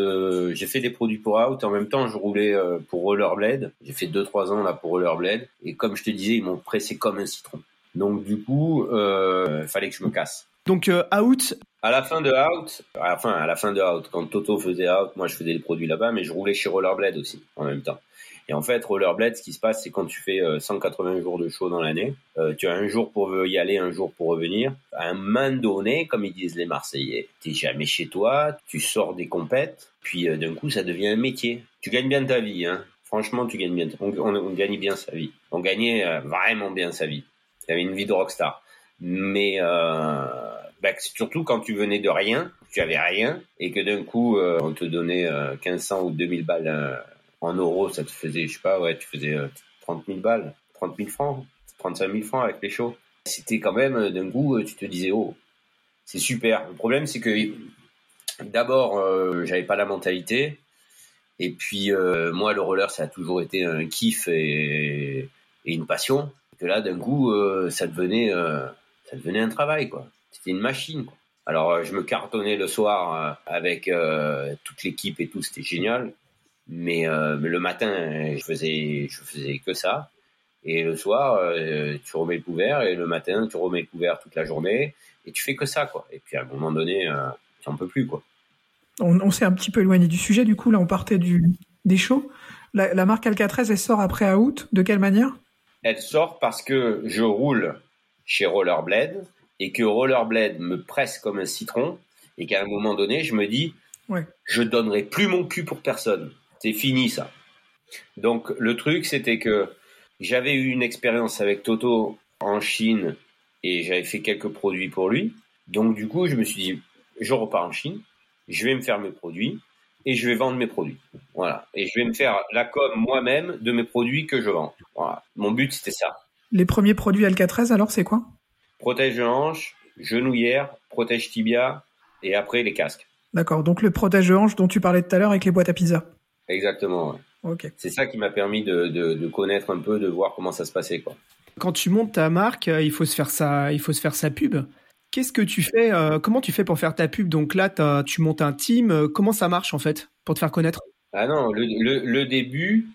j'ai fait des produits pour Out en même temps je roulais pour Rollerblade. J'ai fait 2 3 ans là pour Rollerblade et comme je te disais, ils m'ont pressé comme un citron. Donc du coup, il fallait que je me casse. Donc Out, à la fin de Out, enfin à la fin de Out, quand Toto faisait Out, moi je faisais des produits là-bas, mais je roulais chez Rollerblade aussi en même temps. Et en fait, Rollerblade, ce qui se passe, c'est quand tu fais 180 euh, jours de show dans l'année, euh, tu as un jour pour y aller, un jour pour revenir. À un moment donné, comme ils disent les Marseillais, t'es jamais chez toi, tu sors des compètes, puis euh, d'un coup, ça devient un métier. Tu gagnes bien ta vie, hein. Franchement, tu gagnes bien. On, on, gagne bien sa vie. On gagnait vraiment bien sa vie. Il y avait une vie de rockstar. Mais bah, surtout quand tu venais de rien, tu avais rien, et que d'un coup, euh, on te donnait 1500 euh, ou 2000 balles euh, en euros, ça te faisait, je sais pas, ouais, tu faisais 30 000 balles, 30 000 francs, 35 000 francs avec les shows. C'était quand même, d'un coup, tu te disais, oh, c'est super. Le problème, c'est que d'abord, j'avais pas la mentalité, et puis moi, le roller, ça a toujours été un kiff et, et une passion. Que là, d'un coup, ça devenait, ça devenait un travail, quoi c'était une machine. Quoi. Alors euh, je me cartonnais le soir euh, avec euh, toute l'équipe et tout, c'était génial. Mais, le matin, je faisais, je faisais que ça. Et le soir, tu remets le couvert et le matin, tu remets le couvert toute la journée et tu fais que ça, quoi. Et puis à un moment donné, tu n'en peux plus, quoi. On, s'est un petit peu éloigné du sujet, du coup, là, on partait du, des shows. La, la marque Alcatraz, elle sort après Out. De quelle manière? Elle sort parce que je roule chez Rollerblade et que Rollerblade me presse comme un citron et qu'à un moment donné, je me dis, ouais. je donnerai plus mon cul pour personne. C'est fini ça. Donc le truc, c'était que j'avais eu une expérience avec Toto en Chine et j'avais fait quelques produits pour lui. Donc du coup, je me suis dit, je repars en Chine, je vais me faire mes produits et je vais vendre mes produits. Voilà. Et je vais me faire la com moi-même de mes produits que je vends. Voilà. Mon but, c'était ça. Les premiers produits Alcatraz, alors, c'est quoi? Protège hanche, genouillère, protège tibia et après les casques. D'accord, donc le protège hanche dont tu parlais tout à l'heure avec les boîtes à pizza. Exactement. Ok. C'est ça qui m'a permis de, connaître un peu, de voir comment ça se passait quoi. Quand tu montes ta marque, euh, il faut se faire sa, il faut se faire sa pub. Qu'est-ce que tu fais euh, Comment tu fais pour faire ta pub? Donc là, tu montes un team. Euh, comment ça marche en fait pour te faire connaître? Ah non, le, début,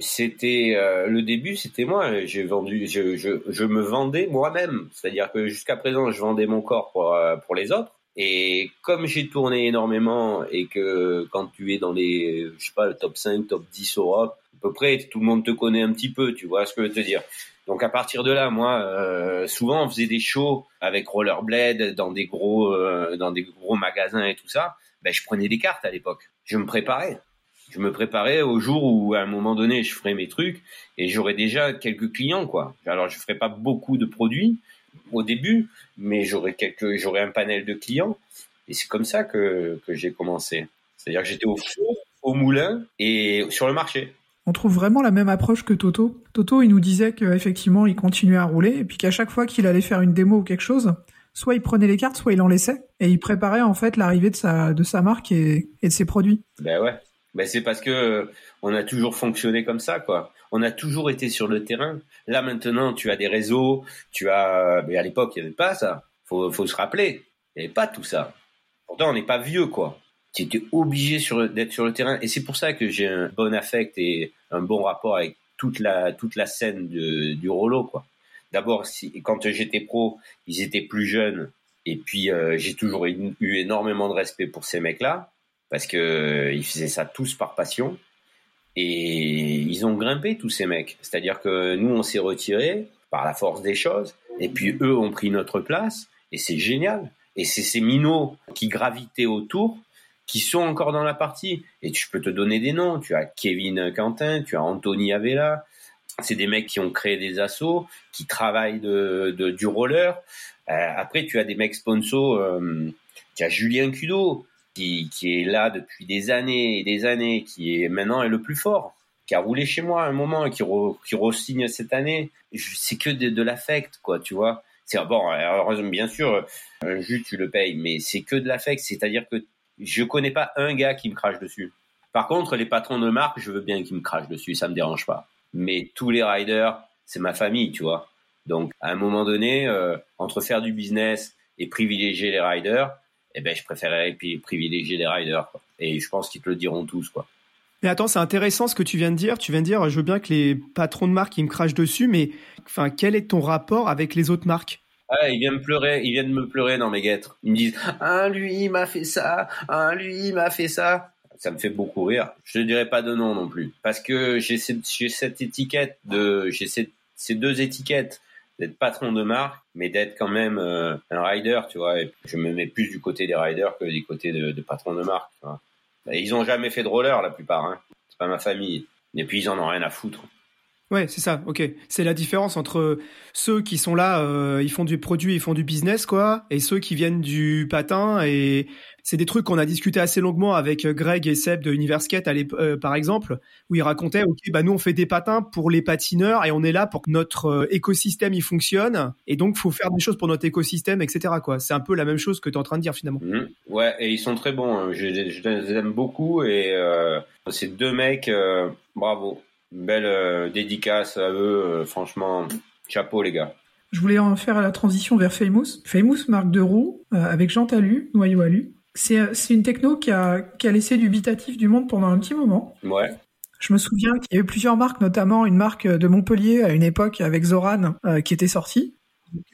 c'était euh, le début, c'était moi. J'ai vendu, je, je, je me vendais moi-même. C'est-à-dire que jusqu'à présent, je vendais mon corps pour, euh, pour les autres. Et comme j'ai tourné énormément et que quand tu es dans les, je sais pas, le top 5, top 10 Europe, à peu près, tout le monde te connaît un petit peu, tu vois ce que je veux te dire. Donc à partir de là, moi, euh, souvent on faisait des shows avec Rollerblade dans des gros, dans des gros magasins et tout ça. Ben je prenais des cartes à l'époque. Je me préparais je me préparais au jour où à un moment donné je ferais mes trucs et j'aurais déjà quelques clients quoi. Alors je ferais pas beaucoup de produits au début, mais j'aurais quelques j'aurais un panel de clients et c'est comme ça que que j'ai commencé. C'est-à-dire que j'étais au four, au moulin et sur le marché. On trouve vraiment la même approche que Toto. Toto, il nous disait qu'effectivement, il continuait à rouler et puis qu'à chaque fois qu'il allait faire une démo ou quelque chose, soit il prenait les cartes, soit il en laissait et il préparait en fait l'arrivée de sa de sa marque et, et de ses produits. Ben ouais. Ben c'est parce que euh, on a toujours fonctionné comme ça, quoi. On a toujours été sur le terrain. Là maintenant, tu as des réseaux, tu as. Mais à l'époque, il n'y avait pas ça. Faut, faut se rappeler, il n'y avait pas tout ça. Pourtant, on n'est pas vieux, quoi. Tu étais obligé d'être sur le terrain, et c'est pour ça que j'ai un bon affect et un bon rapport avec toute la toute la scène du Rollo, quoi. D'abord, quand j'étais pro, ils étaient plus jeunes, et puis euh, j'ai toujours eu énormément de respect pour ces mecs-là parce que euh, ils faisaient ça tous par passion et ils ont grimpé tous ces mecs. C'est-à-dire que nous on s'est retirés par la force des choses et puis eux ont pris notre place et c'est génial. Et c'est ces minots qui gravitaient autour qui sont encore dans la partie. Et tu peux te donner des noms. Tu as Kevin Quentin, tu as Anthony Avella. C'est des mecs qui ont créé des assos, qui travaillent de, de du roller. Euh, après, tu as des mecs sponsors. Euh, tu as Julien Cudo, qui, est là depuis des années et des années, qui est maintenant est le plus fort, qui a roulé chez moi à un moment et qui, re-signe cette année. C'est que de, de l'affect, quoi, tu vois. C'est bon, heureusement, bien sûr, un jus tu le payes, mais c'est que de l'affect, c'est-à-dire que je connais pas un gars qui me crache dessus. Par contre, les patrons de marque, je veux bien qu'ils me crachent dessus, ça me dérange pas. Mais tous les riders, c'est ma famille, tu vois. Donc, à un moment donné, euh, entre faire du business et privilégier les riders, eh ben, je préférerais privilégier les riders. Et je pense qu'ils te le diront tous. Quoi. Mais attends, c'est intéressant ce que tu viens de dire. Tu viens de dire, je veux bien que les patrons de marque ils me crachent dessus, mais enfin, quel est ton rapport avec les autres marques? Ah, ils viennent me pleurer, ils viennent me pleurer dans mes guêtres. Ils me disent Ah, lui, il m'a fait ça, ah, lui, il m'a fait ça. Ça me fait beaucoup rire. Je ne dirais pas de nom non plus. Parce que j'ai cette, cette étiquette de, j'ai ces deux étiquettes d'être patron de marque, mais d'être quand même euh, un rider, tu vois. Je me mets plus du côté des riders que du côté de, patron de marque. Vois. ils ont jamais fait de roller la plupart. Hein. C'est pas ma famille. Et puis ils en ont rien à foutre. Ouais, c'est ça. Ok, c'est la différence entre ceux qui sont là, euh, ils font du produit, ils font du business, quoi, et ceux qui viennent du patin. Et c'est des trucs qu'on a discuté assez longuement avec Greg et Seb de Universkate, euh, par exemple, où ils racontaient, ok, bah nous on fait des patins pour les patineurs et on est là pour que notre euh, écosystème il fonctionne. Et donc faut faire des choses pour notre écosystème, etc. Quoi. C'est un peu la même chose que tu es en train de dire finalement. Mmh. Ouais, et ils sont très bons. Hein. Je, les aime beaucoup et euh, ces deux mecs, bravo. Une belle euh, dédicace à eux. Euh, franchement, chapeau les gars. Je voulais en faire la transition vers Famous. Famous, marque de roue, euh, avec Jean Talu, noyau alu. C'est, une techno qui a, qui a laissé dubitatif du monde pendant un petit moment. Ouais. Je me souviens qu'il y a eu plusieurs marques, notamment une marque de Montpellier à une époque avec Zoran qui était sortie.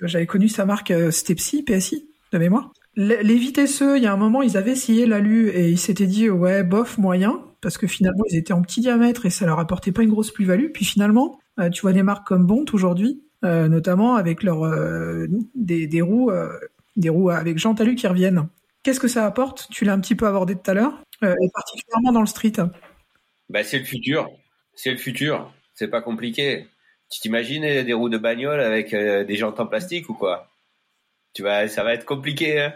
J'avais connu sa marque Stepsy, PSI, de mémoire. Les vitesseux, il y a un moment, ils avaient essayé l'alu et ils s'étaient dit ouais, bof, moyen parce que finalement ils étaient en petit diamètre et ça leur apportait pas une grosse plus-value. Puis finalement, euh, tu vois des marques comme Bont aujourd'hui, euh, notamment avec leur euh, des, roues, des roues avec Jean Talus qui reviennent. Qu'est-ce que ça apporte? Tu l'as un petit peu abordé tout à l'heure, et particulièrement dans le street. Bah, c'est le futur. C'est le futur. C'est pas compliqué. Tu t'imagines des roues de bagnole avec des jantes en plastique ou quoi? Tu vas, ça va être compliqué. Hein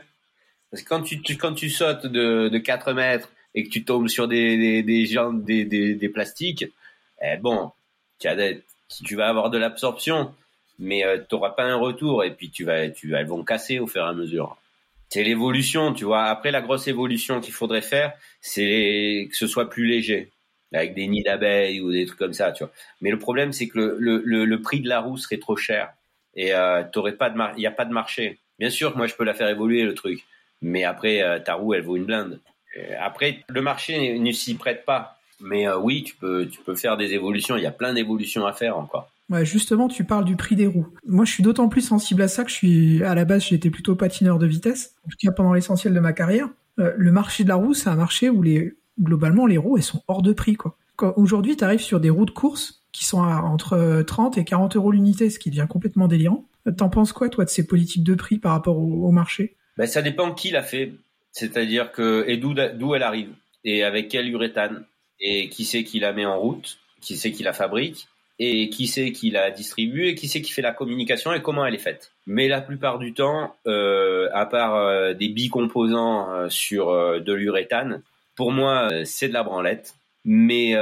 Parce que quand tu, quand tu sautes de, de 4 mètres et que tu tombes sur des des des gens, des, des, des plastiques, eh bon, tu as tu vas avoir de l'absorption, mais euh, tu n'auras pas un retour et puis tu vas tu elles vont casser au fur et à mesure. C'est l'évolution, tu vois. Après la grosse évolution qu'il faudrait faire, c'est que ce soit plus léger avec des nids d'abeilles ou des trucs comme ça, tu vois. Mais le problème, c'est que le, le, le, prix de la roue serait trop cher et euh, t'aurais pas de il y a pas de marché. Bien sûr moi je peux la faire évoluer le truc, mais après euh, ta roue elle vaut une blinde. Euh, après, le marché ne s'y prête pas. Mais euh, oui, tu peux, tu peux faire des évolutions. Il y a plein d'évolutions à faire encore. Justement, tu parles du prix des roues. Moi, je suis d'autant plus sensible à ça que je suis, à la base, j'étais plutôt patineur de vitesse, en tout cas pendant l'essentiel de ma carrière. Euh, le marché de la roue, c'est un marché où les, globalement, les roues, elles sont hors de prix, quoi. Aujourd'hui, tu arrives sur des roues de course qui sont à entre 30 et 40 euros l'unité, ce qui devient complètement délirant. T'en penses quoi, toi, de ces politiques de prix par rapport au, marché? Ben, Ça dépend qui l'a fait. C'est-à-dire que, et d'où elle arrive, et avec quel uréthane, et qui c'est qui la met en route, qui c'est qui la fabrique, et qui c'est qui la distribue, et qui c'est qui fait la communication, et comment elle est faite. Mais la plupart du temps, euh, à part euh, des bicomposants euh, sur euh, de l'uréthane, pour moi, c'est de la branlette. Mais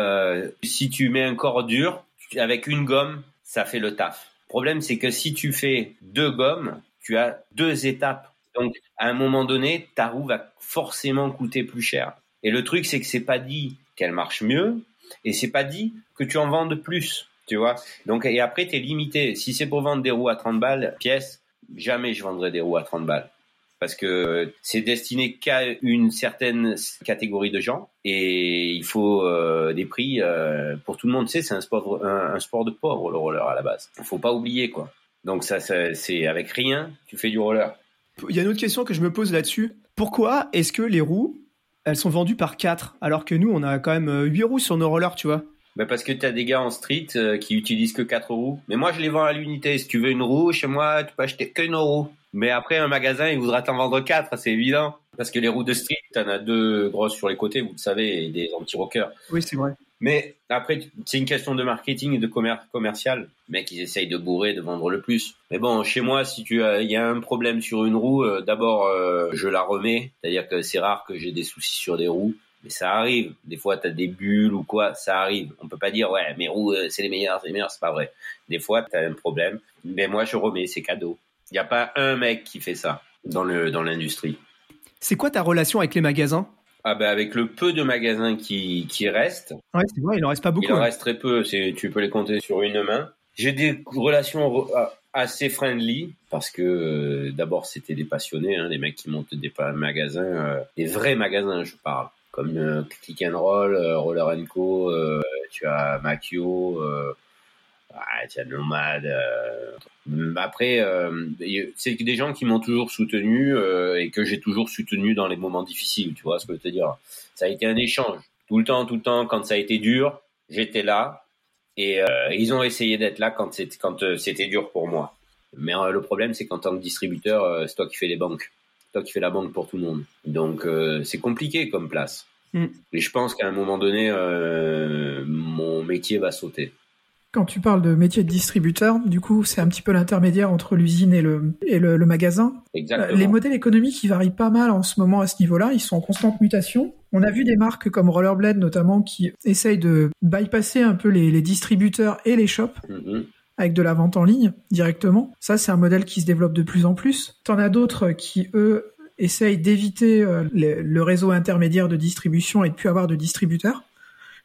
si tu mets un corps dur, avec une gomme, ça fait le taf. Le problème, c'est que si tu fais deux gommes, tu as deux étapes. Donc, à un moment donné, ta roue va forcément coûter plus cher. Et le truc, c'est que c'est pas dit qu'elle marche mieux, et c'est pas dit que tu en vendes plus, tu vois. Donc, et après, tu es limité. Si c'est pour vendre des roues à 30 balles, pièce, jamais je vendrai des roues à 30 balles. Parce que c'est destiné qu'à une certaine catégorie de gens et il faut euh, des prix euh, pour tout le monde. Tu sais, c'est un sport, un, sport de pauvre le roller à la base. Il faut pas oublier quoi. Donc ça, c'est avec rien, tu fais du roller. Il y a une autre question que je me pose là-dessus. Pourquoi est-ce que les roues elles sont vendues par 4, alors que nous, on a quand même 8 euh, roues sur nos rollers, tu vois? Bah parce que tu as des gars en street euh, qui utilisent que 4 roues. Mais moi, je les vends à l'unité. Si tu veux une roue, chez moi, tu peux acheter qu'une roue. Mais après, un magasin, il voudra t'en vendre 4, c'est évident. Parce que les roues de street, tu en as deux grosses sur les côtés, vous le savez, et des anti-rockers. Oui, c'est vrai. Mais après, c'est une question de marketing et de commerce commercial. Mec, ils essayent de bourrer, de vendre le plus. Mais bon, chez moi, si tu as, il y a un problème sur une roue, euh, d'abord, euh, je la remets. C'est-à-dire que c'est rare que j'ai des soucis sur des roues. Mais ça arrive. Des fois, tu as des bulles ou quoi, ça arrive. On peut pas dire, ouais, roues, euh, c'est les meilleures, c'est les meilleures, c'est pas vrai. Des fois, tu as un problème. Mais moi, je remets, c'est cadeau. Il n'y a pas un mec qui fait ça dans le, dans l'industrie. C'est quoi ta relation avec les magasins? Ah ben avec le peu de magasins qui, qui restent. Ouais, c'est vrai, il en reste pas beaucoup. Il en reste très peu, tu peux les compter sur une main. J'ai des relations assez friendly parce que euh, d'abord c'était des passionnés, hein, des mecs qui montent des magasins, euh, des vrais magasins, je parle, comme euh, and Roll, Roller Co, tu as Macchio, tu as Nomad, après, euh, c'est des gens qui m'ont toujours soutenu euh, et que j'ai toujours soutenu dans les moments difficiles, tu vois ce que je veux te dire. Ça a été un échange. Tout le temps, tout le temps, quand ça a été dur, j'étais là. Et euh, ils ont essayé d'être là quand c'était dur pour moi. Mais le problème, c'est qu'en tant que distributeur, c'est toi qui fais les banques. Toi qui fais la banque pour tout le monde. Donc, c'est compliqué comme place. Mm. Et je pense qu'à un moment donné, mon métier va sauter. Quand tu parles de métier de distributeur, du coup, c'est un petit peu l'intermédiaire entre l'usine et le, et le, magasin. Exactement. Les modèles économiques, ils varient pas mal en ce moment à ce niveau-là. Ils sont en constante mutation. On a vu des marques comme Rollerblade notamment qui essayent de bypasser un peu les, distributeurs et les shops. Mm-hmm. Avec de la vente en ligne directement. Ça, c'est un modèle qui se développe de plus en plus. T'en as d'autres qui, eux, essayent d'éviter euh, le, réseau intermédiaire de distribution et de plus avoir de distributeurs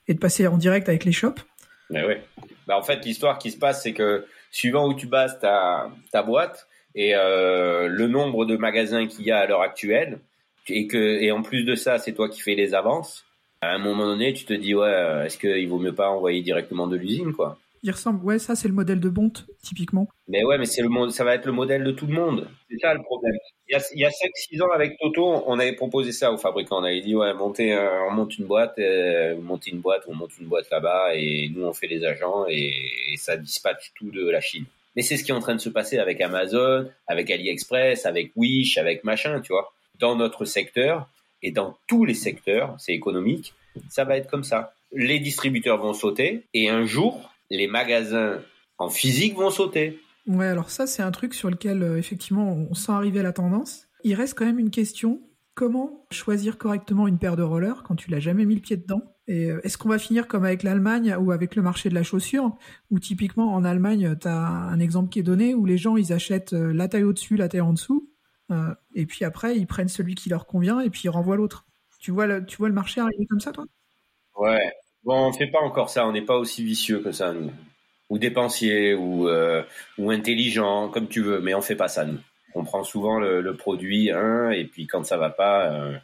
et de passer en direct avec les shops. Mais ouais. Bah, en fait, l'histoire qui se passe, c'est que suivant où tu bases ta, ta boîte et euh, le nombre de magasins qu'il y a à l'heure actuelle, et que et en plus de ça, c'est toi qui fais les avances. À un moment donné, tu te dis ouais, est-ce qu'il vaut mieux pas envoyer directement de l'usine, quoi? Il ressemble, ouais, ça c'est le modèle de Bonte, typiquement. Mais ouais, mais c'est le ça va être le modèle de tout le monde. C'est ça le problème. Il y a, il y a 5-6 ans avec Toto, on avait proposé ça aux fabricants. On avait dit, ouais, montez, on monte une boîte, euh, montez une boîte, on monte une boîte là-bas et nous on fait les agents et, ça dispatche tout de la Chine. Mais c'est ce qui est en train de se passer avec Amazon, avec AliExpress, avec Wish, avec machin, tu vois. Dans notre secteur et dans tous les secteurs, c'est économique, ça va être comme ça. Les distributeurs vont sauter et un jour, les magasins en physique vont sauter. Ouais, alors ça, c'est un truc sur lequel, euh, effectivement, on sent arriver la tendance. Il reste quand même une question. Comment choisir correctement une paire de rollers quand tu l'as jamais mis le pied dedans? Et euh, est-ce qu'on va finir comme avec l'Allemagne ou avec le marché de la chaussure? Où typiquement en Allemagne, tu as un exemple qui est donné où les gens ils achètent euh, la taille au-dessus, la taille en dessous, et puis après ils prennent celui qui leur convient et puis ils renvoient l'autre. Tu vois le, tu vois le marché arriver comme ça, toi? Ouais, Bon, on fait pas encore ça, on n'est pas aussi vicieux que ça, nous. Ou dépensier, ou, euh, ou intelligent, comme tu veux, mais on fait pas ça, nous. On prend souvent le, produit, hein, et puis quand ça va pas, euh,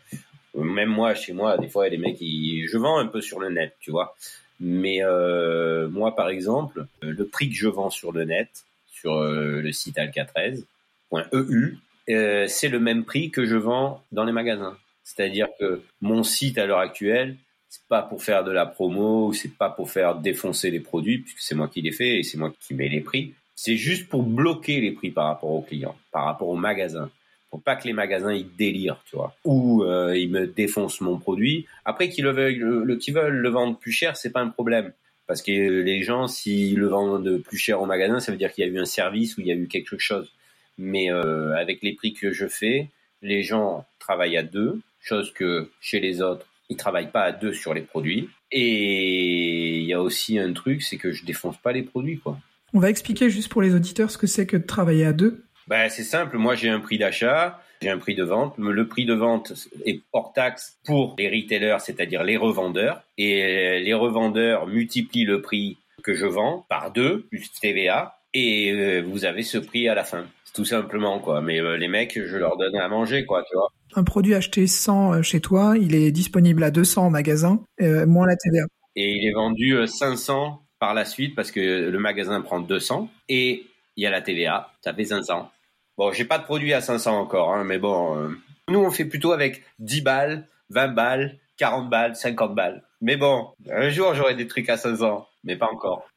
Même moi, chez moi, des fois, des mecs qui, je vends un peu sur le net, tu vois. Mais euh, moi, par exemple, le prix que je vends sur le net, sur euh, le site alcatrez.eu, euh, c'est le même prix que je vends dans les magasins. C'est-à-dire que mon site à l'heure actuelle, c'est pas pour faire de la promo, c'est pas pour faire défoncer les produits, puisque c'est moi qui les fais et c'est moi qui mets les prix. C'est juste pour bloquer les prix par rapport aux clients, par rapport aux magasins. Pour pas que les magasins ils délirent, tu vois, ou euh, ils me défoncent mon produit. Après qu'ils le veulent, le, veulent le vendre plus cher, c'est pas un problème. Parce que les gens, s'ils le vendent plus cher au magasin, ça veut dire qu'il y a eu un service ou il y a eu quelque chose. Mais euh, avec les prix que je fais, les gens travaillent à deux, chose que chez les autres, ils travaillent pas à deux sur les produits. Et il y a aussi un truc, c'est que je défonce pas les produits, quoi. On va expliquer juste pour les auditeurs ce que c'est que de travailler à deux. Ben, c'est simple. Moi, j'ai un prix d'achat, j'ai un prix de vente. Le prix de vente est hors taxe pour les retailers, c'est-à-dire les revendeurs. Et les revendeurs multiplient le prix que je vends par deux, plus TVA. Et euh, vous avez ce prix à la fin. C'est tout simplement, quoi. Mais euh, les mecs, je leur donne à manger, quoi, tu vois. Un produit acheté 100 euh, chez toi, il est disponible à 200 en magasin, moins la TVA. Et il est vendu 500 par la suite parce que le magasin prend 200 et il y a la TVA, ça fait 500. Bon, j'ai pas de produit à 500 encore, hein, mais bon, euh, nous on fait plutôt avec 10 balles, 20 balles, 40 balles, 50 balles. Mais bon, un jour j'aurai des trucs à 500, mais pas encore.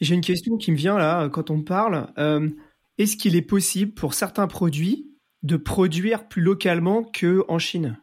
J'ai une question qui me vient là quand on parle. Euh, est-ce qu'il est possible pour certains produits de produire plus localement que en Chine?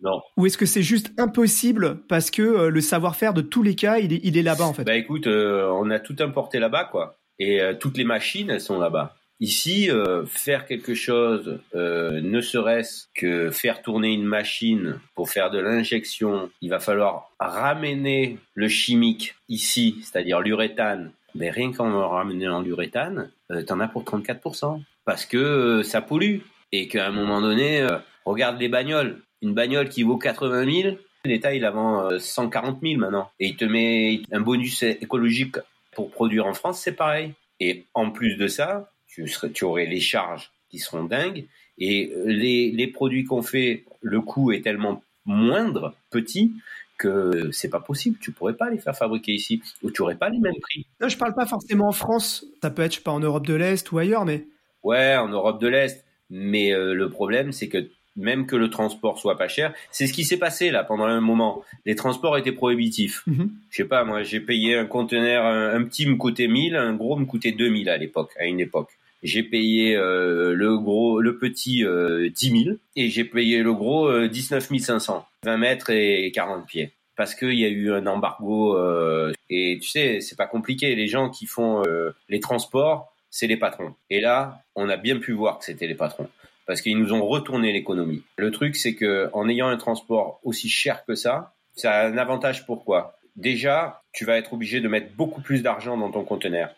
Non. Ou est-ce que c'est juste impossible parce que euh, le savoir-faire de tous les cas, il est, il est là-bas en fait? Bah écoute, euh, on a tout importé là-bas quoi. Et euh, toutes les machines, elles sont là-bas. Ici, faire quelque chose, ne serait-ce que faire tourner une machine pour faire de l'injection, il va falloir ramener le chimique ici, c'est-à-dire l'uréthane. Mais rien qu'en ramenant l'uréthane, t'en as pour 34%. Parce que ça pollue. Et qu'à un moment donné, regarde les bagnoles une bagnole qui vaut 80 000, l'État il la vend 140 000 maintenant. Et il te met un bonus écologique pour produire en France, c'est pareil. Et en plus de ça, tu, tu aurais les charges qui seront dingues. Et les, les produits qu'on fait, le coût est tellement moindre, petit, que c'est pas possible. Tu pourrais pas les faire fabriquer ici, ou tu aurais pas les mêmes prix. Non, je parle pas forcément en France. Ça peut être, je sais pas, en Europe de l'Est ou ailleurs, mais. Ouais, en Europe de l'Est. Mais euh, le problème, c'est que même que le transport soit pas cher. C'est ce qui s'est passé là pendant un moment. Les transports étaient prohibitifs. Mhm. Je sais pas, moi j'ai payé un conteneur, un, petit me coûtait 1000, un gros me coûtait 2000 à l'époque, à une époque. J'ai payé euh, le gros, le petit euh, 10 000 et j'ai payé le gros euh, 19 500, 20 mètres et 40 pieds. Parce qu'il y a eu un embargo euh, et tu sais, c'est pas compliqué. Les gens qui font euh, les transports, c'est les patrons. Et là, on a bien pu voir que c'était les patrons parce qu'ils nous ont retourné l'économie. Le truc, c'est que en ayant un transport aussi cher que ça, ça a un avantage pourquoi? Déjà, tu vas être obligé de mettre beaucoup plus d'argent dans ton conteneur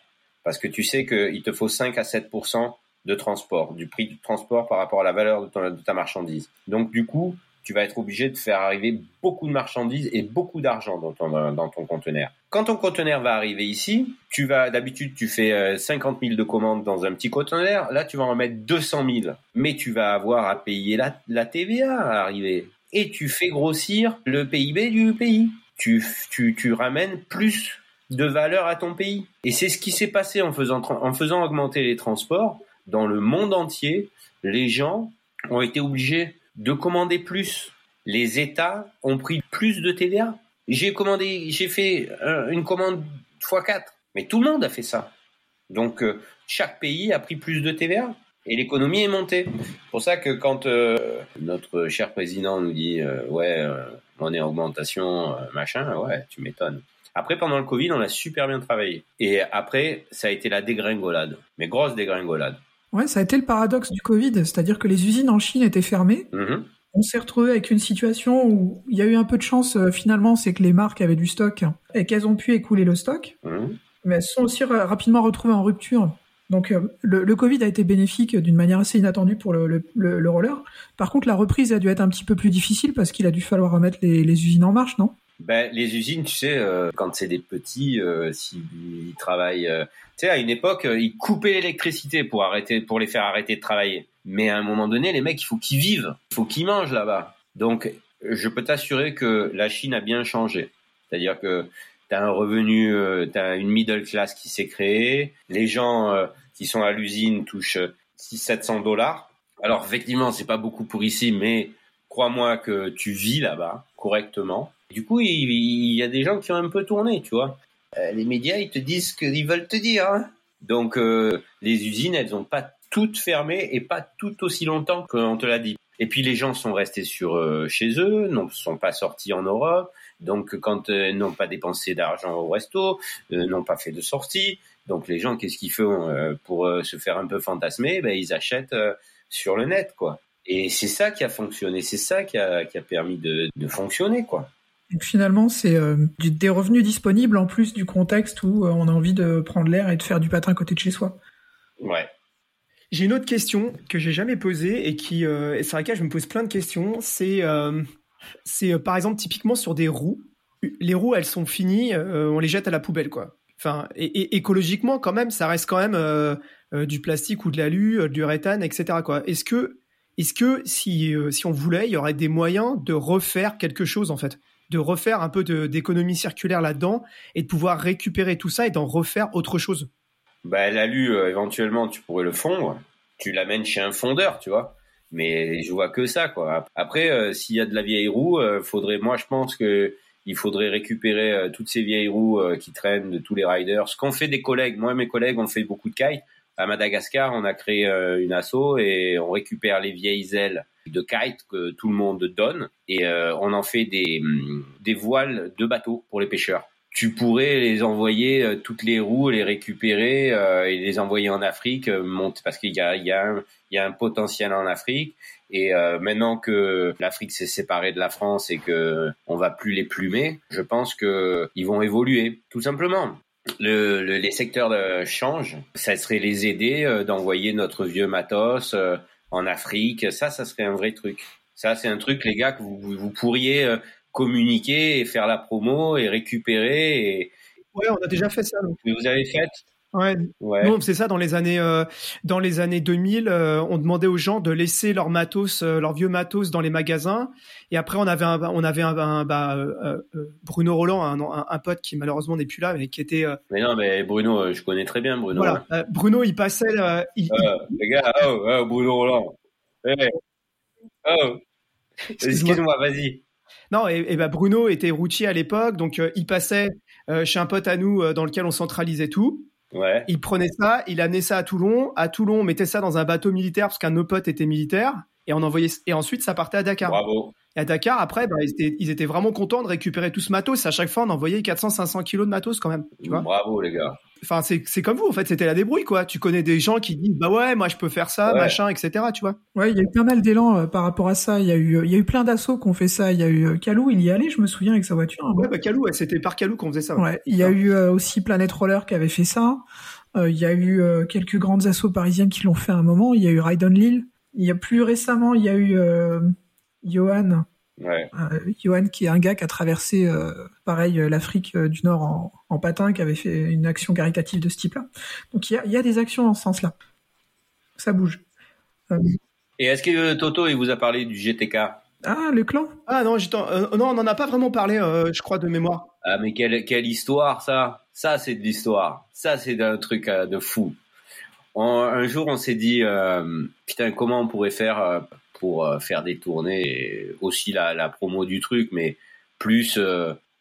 parce que tu sais qu'il te faut 5 à 7% de transport, du prix du transport par rapport à la valeur de, de ta marchandise. Donc du coup, tu vas être obligé de faire arriver beaucoup de marchandises et beaucoup d'argent dans ton, dans ton conteneur. Quand ton conteneur va arriver ici, tu vas d'habitude tu fais 50 euh, 000 de commandes dans un petit conteneur, là tu vas en mettre 200 000, mais tu vas avoir à payer la, la TVA à arriver et tu fais grossir le PIB du pays. Tu, tu, tu ramènes plus de valeur à ton pays. Et c'est ce qui s'est passé en faisant, en faisant augmenter les transports dans le monde entier. Les gens ont été obligés de commander plus. Les États ont pris plus de TVA. J'ai commandé, j'ai fait une commande x4, mais tout le monde a fait ça. Donc euh, chaque pays a pris plus de TVA et l'économie est montée. C'est pour ça que quand euh, notre cher président nous dit euh, ouais on est en augmentation machin, ouais tu m'étonnes. Après pendant le Covid on a super bien travaillé et après ça a été la dégringolade, mais grosse dégringolade. Ouais, ça a été le paradoxe du Covid, c'est-à-dire que les usines en Chine étaient fermées. Mm-hmm. On s'est retrouvé avec une situation où il y a eu un peu de chance euh, finalement, c'est que les marques avaient du stock et qu'elles ont pu écouler le stock, mm-hmm. mais elles sont aussi rapidement retrouvées en rupture. Donc euh, le, Covid a été bénéfique d'une manière assez inattendue pour le, le, roller. Par contre, la reprise a dû être un petit peu plus difficile parce qu'il a dû falloir remettre les, les usines en marche, non? Ben, les usines, tu sais, euh, quand c'est des petits, euh, s'ils travaillent, euh, tu sais, à une époque, euh, ils coupaient l'électricité pour arrêter, pour les faire arrêter de travailler. Mais à un moment donné, les mecs, il faut qu'ils vivent, il faut qu'ils mangent là-bas. Donc, je peux t'assurer que la Chine a bien changé. C'est-à-dire que tu as un revenu, euh, tu as une middle class qui s'est créée. Les gens euh, qui sont à l'usine touchent 600-700 dollars. Alors effectivement, c'est pas beaucoup pour ici, mais crois-moi que tu vis là-bas correctement. Du coup, il, y a des gens qui ont un peu tourné, tu vois. Euh, les médias, ils te disent ce qu'ils veulent te dire. Hein. Donc les usines, elles n'ont pas toutes fermées et pas toutes aussi longtemps qu'on te l'a dit. Et puis les gens sont restés sur chez eux, ne sont pas sortis en Europe. Donc, quand euh, n'ont pas dépensé d'argent au resto, euh, n'ont pas fait de sortie, donc les gens, qu'est-ce qu'ils font euh, pour se faire un peu fantasmer? Ben, ils achètent sur le net, quoi. Et c'est ça qui a fonctionné, c'est ça qui a, permis de fonctionner, quoi. Donc finalement, c'est des revenus disponibles en plus du contexte où on a envie de prendre l'air et de faire du patin à côté de chez soi. Ouais. J'ai une autre question que j'ai jamais posée et qui, euh, sur laquelle je me pose plein de questions. C'est c'est euh, par exemple typiquement sur des roues. Les roues, elles sont finies, euh, on les jette à la poubelle, quoi. Enfin, et, écologiquement, quand même, ça reste quand même euh, du plastique ou de l'alu, du réthane, etc. Quoi. Est-ce que, est-ce que si, si on voulait, il y aurait des moyens de refaire quelque chose en fait, de refaire un peu d'économie circulaire là-dedans et de pouvoir récupérer tout ça et d'en refaire autre chose Bah, l'alu, éventuellement, tu pourrais le fondre. Tu l'amènes chez un fondeur, tu vois mais je vois que ça quoi. Après, euh, s'il y a de la vieille roue, euh, faudrait, moi je pense que il faudrait récupérer euh, toutes ces vieilles roues qui traînent de tous les riders. Ce qu'on fait des collègues, moi et mes collègues, on fait beaucoup de kite. À Madagascar, on a créé une asso et on récupère les vieilles ailes de kite que tout le monde donne et on en fait des, des voiles de bateaux pour les pêcheurs tu pourrais les envoyer toutes les roues, les récupérer et les envoyer en Afrique, monter parce qu'il y a, il y a un, il y a un potentiel en Afrique. Et euh, maintenant que l'Afrique s'est séparée de la France et que on va plus les plumer, je pense que ils vont évoluer, tout simplement. Le, les secteurs de, changent. Ça serait les aider euh, d'envoyer notre vieux matos euh, en Afrique. Ça, ça serait un vrai truc. Ça, c'est un truc, les gars, que vous, vous pourriez communiquer et faire la promo et récupérer. Et... Ouais, on a déjà fait ça. Donc. Vous avez fait Ouais. Non, c'est ça. Dans les années, euh, dans les années 2000, euh, on demandait aux gens de laisser leur matos, euh, leur vieux matos dans les magasins. Et après, on avait un, on avait un, bah, Bruno Roland, un, un, pote qui malheureusement n'est plus là, mais qui était. Mais non, mais Bruno, je connais très bien Bruno. Voilà. Bruno, il passait. Il, les gars, oh, oh, Bruno Roland. Hey. Eh. Oh. Excuse-moi, vas-y. Non, et, et bah, Bruno était routier à l'époque, donc il passait chez un pote à nous dans lequel on centralisait tout. Il prenait ça, il amenait ça à Toulon. À Toulon, on mettait ça dans un bateau militaire parce qu'un de nos potes était militaire. Et on envoyait, et ensuite, ça partait à Dakar. Bravo. Et à Dakar, après, bah, ils, étaient, vraiment contents de récupérer tout ce matos. À chaque fois, on envoyait 400-500 kilos de matos quand même. Tu vois Bravo, les gars. Enfin, c'est comme vous, en fait, c'était la débrouille, quoi. Tu connais des gens qui disent, bah ouais, moi, je peux faire ça, machin, etc., tu vois. Ouais, il y a eu pas mal d'élan euh, par rapport à ça. Il y a eu, il y a eu plein d'assauts qui ont fait ça. Il y a eu Calou, euh, il y allait, je me souviens, avec sa voiture. Ouais, bah Calou, c'était par Calou qu'on faisait ça. Ouais. Il y a eu euh, aussi Planet Roller qui avait fait ça. Euh, il y a eu euh, quelques grandes assauts parisiennes qui l'ont fait à un moment. Il y a eu Ride on Lille. Il y a plus récemment, il y a eu euh, Johan. Ouais. Johan qui est un gars qui a traversé pareil l'Afrique du Nord en, en, patin, qui avait fait une action caritative de ce type-là. Donc il y a, il y a des actions dans ce sens-là. Ça bouge. Et est-ce que Toto il vous a parlé du GTK Ah le clan? Ah non, non on n'en a pas vraiment parlé, je crois de mémoire. Ah mais quelle quelle histoire ça ça, c'est de l'histoire. Ça, c'est un truc euh, de fou. un jour, on s'est dit, euh, putain, comment on pourrait faire euh, pour faire des tournées, aussi la, la, promo du truc, mais plus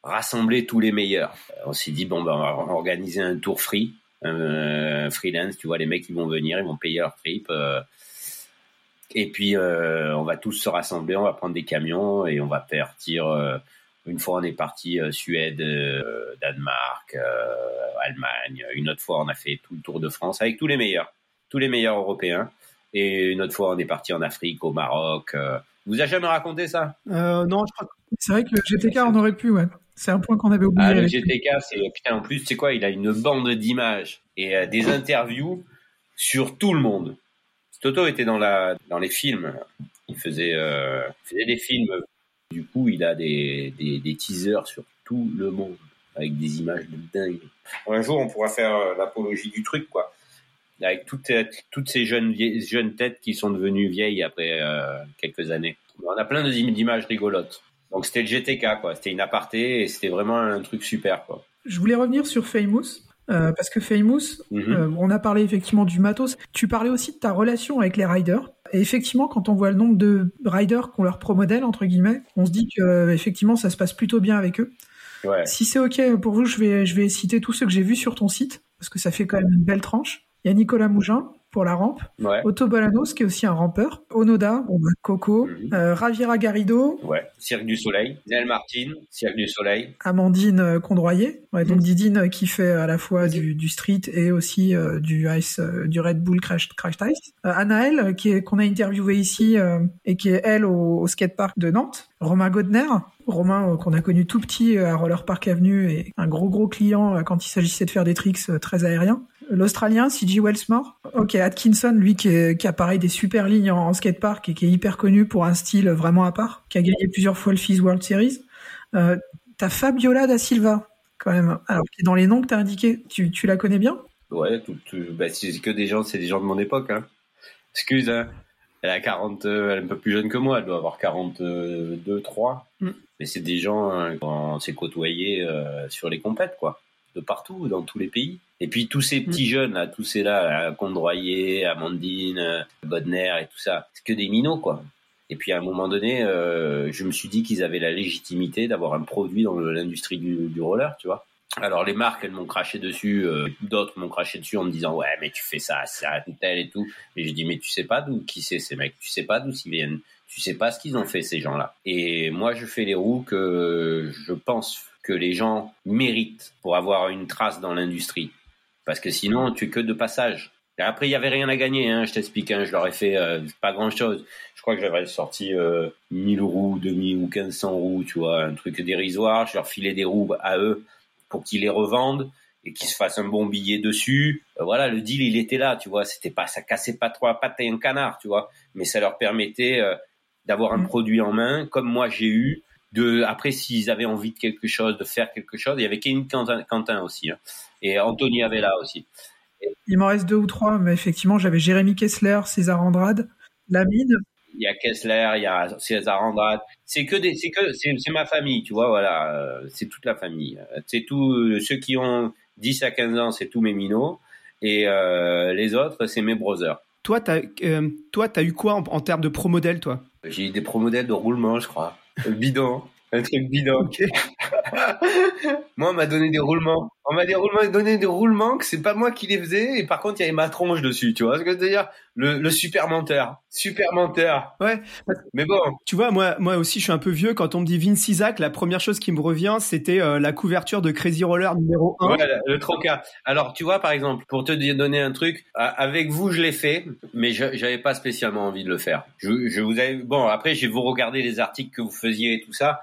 rassembler tous les meilleurs. On s'est dit, bon, ben, on va organiser un tour free, un freelance, tu vois, les mecs, ils vont venir, ils vont payer leur trip. et puis, on va tous se rassembler, on va prendre des camions et on va partir une fois, on est parti euh, Suède, euh, Danemark, euh, Allemagne. Une autre fois, on a fait tout le Tour de France avec tous les meilleurs, tous les meilleurs européens. Et une autre fois, on est parti en Afrique, au Maroc. Vous avez jamais raconté ça? Non, je crois. C'est vrai que le GTK, on aurait pu, ouais. C'est un point qu'on avait oublié. Ah, le GTK, c'est putain. En plus, c'est quoi? Il a une bande d'images et des interviews sur tout le monde. Toto était dans la dans les films. Il faisait, il faisait des films du coup, il a des, des, teasers sur tout le monde avec des images de dingue. Un jour, on pourra faire euh, l'apologie du truc, quoi. Avec toutes, toutes ces jeunes, jeunes têtes qui sont devenues vieilles après euh, quelques années. On a plein d'images rigolotes. Donc c'était le GTK, quoi. C'était une aparté et c'était vraiment un truc super, quoi. Je voulais revenir sur Famous. Euh, parce que Famous, Mhm. euh, on a parlé effectivement du matos. Tu parlais aussi de ta relation avec les riders. Et effectivement, quand on voit le nombre de riders qui ont leur pro modèle entre guillemets, on se dit que euh, effectivement ça se passe plutôt bien avec eux. Ouais. Si c'est ok pour vous, je vais je vais citer tous ceux que j'ai vus sur ton site parce que ça fait quand même une belle tranche. Il y a Nicolas Mougin pour la rampe, Ouais. Otto Bolanos qui est aussi un rampeur, Onoda, bon, bah, Coco, euh, Ravira Garrido, Ouais. Cirque du Soleil. Nel Martin, Cirque du Soleil. Amandine euh, Condroyer, ouais, donc Mhm. Didine euh, qui fait à la fois du, du street et aussi euh, du ice, euh, du Red Bull Crash, Crash Ice. Anaël qui est qu'on a interviewé ici et qui est elle au, au skatepark de Nantes. Romain Godner, Romain qu'on a connu tout petit à Roller Park Avenue et un gros gros client quand il s'agissait de faire des tricks très aériens. L'Australien, C.G. Wellsmore. Ok, Atkinson, lui qui, est, qui a pareil des super lignes en, en skatepark et qui est hyper connu pour un style vraiment à part, qui a gagné plusieurs fois le FIS World Series. Euh, T'as Fabiola da Silva, quand même. Alors, qui est dans les noms que t'as indiqués, tu, tu la connais bien? Ouais, tout, tout- bah, c'est que des gens, c'est des gens de mon époque, hein. Excuse, hein. Elle a 40, euh, elle est un peu plus jeune que moi, elle doit avoir 42, 3. Mm. Mais c'est des gens, hein, qu'on s'est côtoyés, euh, sur les compètes, quoi. De partout, dans tous les pays. Et puis tous ces petits jeunes, là, tous ces là, Condroyer, Amandine, euh, Bodner et tout ça, c'est que des minots, quoi. Et puis à un moment donné, euh, je me suis dit qu'ils avaient la légitimité d'avoir un produit dans l'industrie du, du roller, tu vois. Alors les marques, elles m'ont craché dessus, euh, d'autres m'ont craché dessus en me disant ouais mais tu fais ça, ça, tel et tout. Et j'ai dit mais tu sais pas d'où qui c'est ces mecs, tu sais pas d'où ils viennent, tu sais pas ce qu'ils ont fait ces gens-là. Et moi je fais les roues que je pense que les gens méritent pour avoir une trace dans l'industrie, parce que sinon tu es que de passage. Et après il y avait rien à gagner, hein, je t'explique, hein, je leur ai fait euh, pas grand-chose. Je crois que j'avais sorti euh, 1000 roues, 2000 ou 1500 roues, tu vois, un truc dérisoire. Je leur filais des roues à eux pour qu'ils les revendent et qu'ils se fassent un bon billet dessus. Euh, voilà, le deal il était là, tu vois. C'était pas, ça cassait pas trois pattes et un canard, tu vois. Mais ça leur permettait euh, d'avoir un Mm. produit en main, comme moi j'ai eu. De après, s'ils avaient envie de quelque chose, de faire quelque chose, il y avait Kevin Quentin, Quentin aussi, hein. et Anthony avait là aussi. Il m'en reste deux ou trois, mais effectivement, j'avais Jérémy Kessler, César Andrade, Lamine. Il y a Kessler, il y a César Andrade. C'est que des, c'est que c'est, c'est ma famille, tu vois. Voilà, euh, c'est toute la famille. C'est tout euh, ceux qui ont 10 à 15 ans, c'est tous mes minots, et euh, les autres, c'est mes brothers. Toi, t'as euh, toi, t'as eu quoi en, en termes de pro modèle, toi? J'ai eu des pro modèles de roulement, je crois. Bidon, un truc bidon. Ok. Moi, on m'a donné des roulements. On m'a des roulements, donné des roulements que c'est pas moi qui les faisais, et par contre, il y avait ma tronche dessus, tu vois ce que je veux dire? Le, le super menteur. Super menteur. Ouais. Mais bon, Tu vois, moi, moi aussi, je suis un peu vieux. Quand on me dit Vince Isaac, la première chose qui me revient, c'était euh, la couverture de Crazy Roller numéro 1. Voilà, le troca. Alors, tu vois, par exemple, pour te donner un truc, avec vous, je l'ai fait, mais j'avais pas spécialement envie de le faire. Je, je vous avais, bon, après, j'ai vous regarder les articles que vous faisiez et tout ça,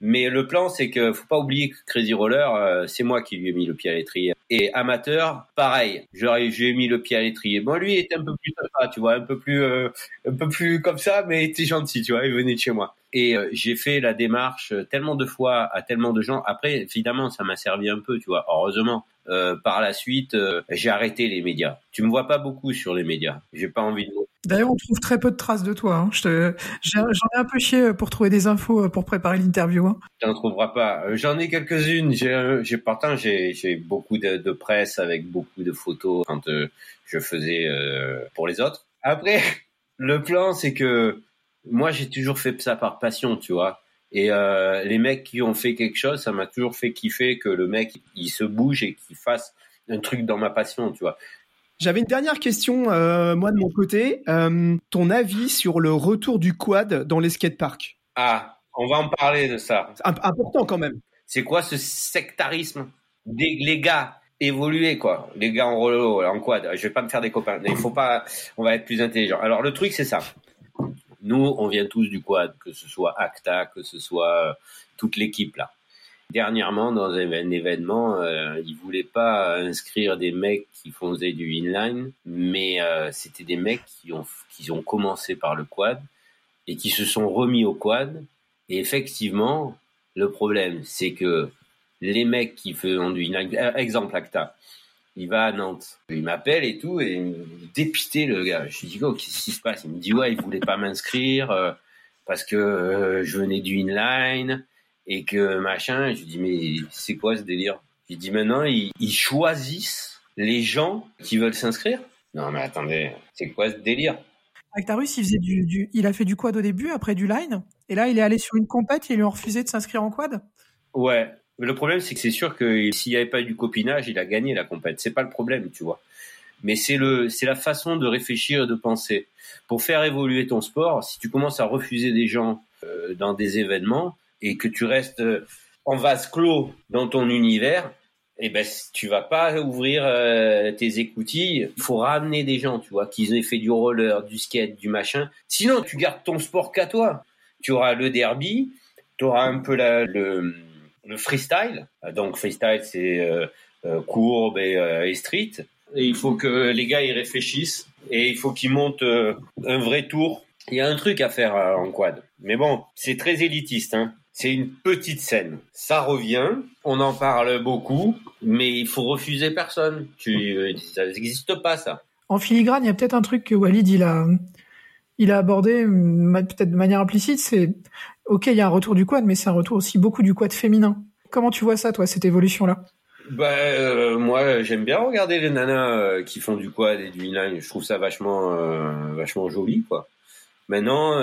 mais le plan, c'est que faut pas oublier que Crazy Roller, euh, c'est moi qui lui ai mis le pied à l'étrier. Et amateur, pareil, j'ai mis le pied à l'étrier. Bon, lui il était un peu plus sympa, tu vois, un peu plus, euh, un peu plus comme ça, mais il était gentil, tu vois, il venait de chez moi. Et euh, j'ai fait la démarche tellement de fois à tellement de gens. Après, évidemment, ça m'a servi un peu, tu vois. Heureusement, euh, par la suite, euh, j'ai arrêté les médias. Tu me vois pas beaucoup sur les médias. J'ai pas envie de. D'ailleurs, on trouve très peu de traces de toi. Hein. Te- J'en ai un peu chié pour trouver des infos euh, pour préparer l'interview. Hein. Tu n'en trouveras pas. J'en ai quelques-unes. J'ai, j'ai pourtant j'ai, beaucoup de, de presse avec beaucoup de photos quand euh, je faisais pour les autres. Après, le plan, c'est que moi, j'ai toujours fait ça par passion, tu vois. Et euh, les mecs qui ont fait quelque chose, ça m'a toujours fait kiffer que le mec il se bouge et qu'il fasse un truc dans ma passion, tu vois. J'avais une dernière question, euh, moi de mon côté. Euh, ton avis sur le retour du quad dans les skateparks? Ah, on va en parler de ça. Important quand même. C'est quoi ce sectarisme? Des les gars évoluer quoi les gars en rolo en quad je vais pas me faire des copains il faut pas on va être plus intelligent alors le truc c'est ça nous on vient tous du quad que ce soit Acta que ce soit euh, toute l'équipe là. Dernièrement dans un événement euh, ils voulaient pas inscrire des mecs qui faisaient du inline mais euh, c'était des mecs qui ont qui ont commencé par le quad et qui se sont remis au quad. Et effectivement le problème, c'est que les mecs qui font du euh, exemple Acta, il va à Nantes, il m'appelle et tout et il me- dépité le gars. Je lui dis oh, qu'est-ce qui se passe? Il me dit ouais, il voulait pas m'inscrire. euh, parce que euh, je venais du inline et que machin. Je dis mais c'est quoi ce délire? Je dis maintenant ils, ils choisissent les gens qui veulent s'inscrire. Non mais attendez, c'est quoi ce délire? Actarus, il faisait du, du, il a fait du quad au début, après du line, et là il est allé sur une compète et ils lui ont refusé de s'inscrire en quad. Ouais, le problème, c'est que c'est sûr que s'il n'y avait pas eu du copinage, il a gagné la compète. C'est pas le problème, tu vois. Mais c'est le, c'est la façon de réfléchir et de penser. Pour faire évoluer ton sport, si tu commences à refuser des gens euh, dans des événements et que tu restes euh, en vase clos dans ton univers, eh ben tu vas pas ouvrir euh, tes écoutilles. Il faut ramener des gens, tu vois, qui aient fait du roller, du skate, du machin. Sinon, tu gardes ton sport qu'à toi. Tu auras le derby, tu auras un peu la, le le freestyle. Donc freestyle, c'est euh, euh, courbe et, euh, et, street. Et il faut que les gars y réfléchissent et il faut qu'ils montent un vrai tour. Il y a un truc à faire en quad. Mais bon, c'est très élitiste. Hein. C'est une petite scène. Ça revient, on en parle beaucoup, mais il faut refuser personne. Tu, ça n'existe pas ça. En filigrane, il y a peut-être un truc que Walid il a, il a abordé peut-être de manière implicite. C'est ok, il y a un retour du quad, mais c'est un retour aussi beaucoup du quad féminin. Comment tu vois ça, toi, cette évolution-là? Bah, euh, moi, j'aime bien regarder les nanas euh, qui font du quad et du inline. Je trouve ça vachement, euh, vachement joli, quoi. Maintenant,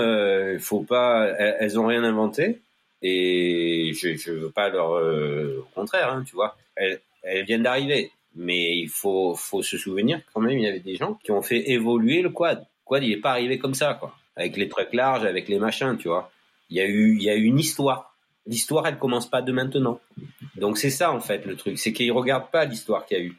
il faut pas, elles, elles, ont rien inventé et je, je veux pas leur, au contraire, hein, tu vois. Elles, viennent d'arriver, mais il faut, faut se souvenir quand même, il y avait des gens qui ont fait évoluer le quad. Le quad, il est pas arrivé comme ça, quoi. Avec les trucs larges, avec les machins, tu vois. Il y a eu, il y a eu une histoire. L'histoire, elle commence pas de maintenant. Donc c'est ça en fait le truc, c'est qu'ils regardent pas l'histoire qu'il y a eu.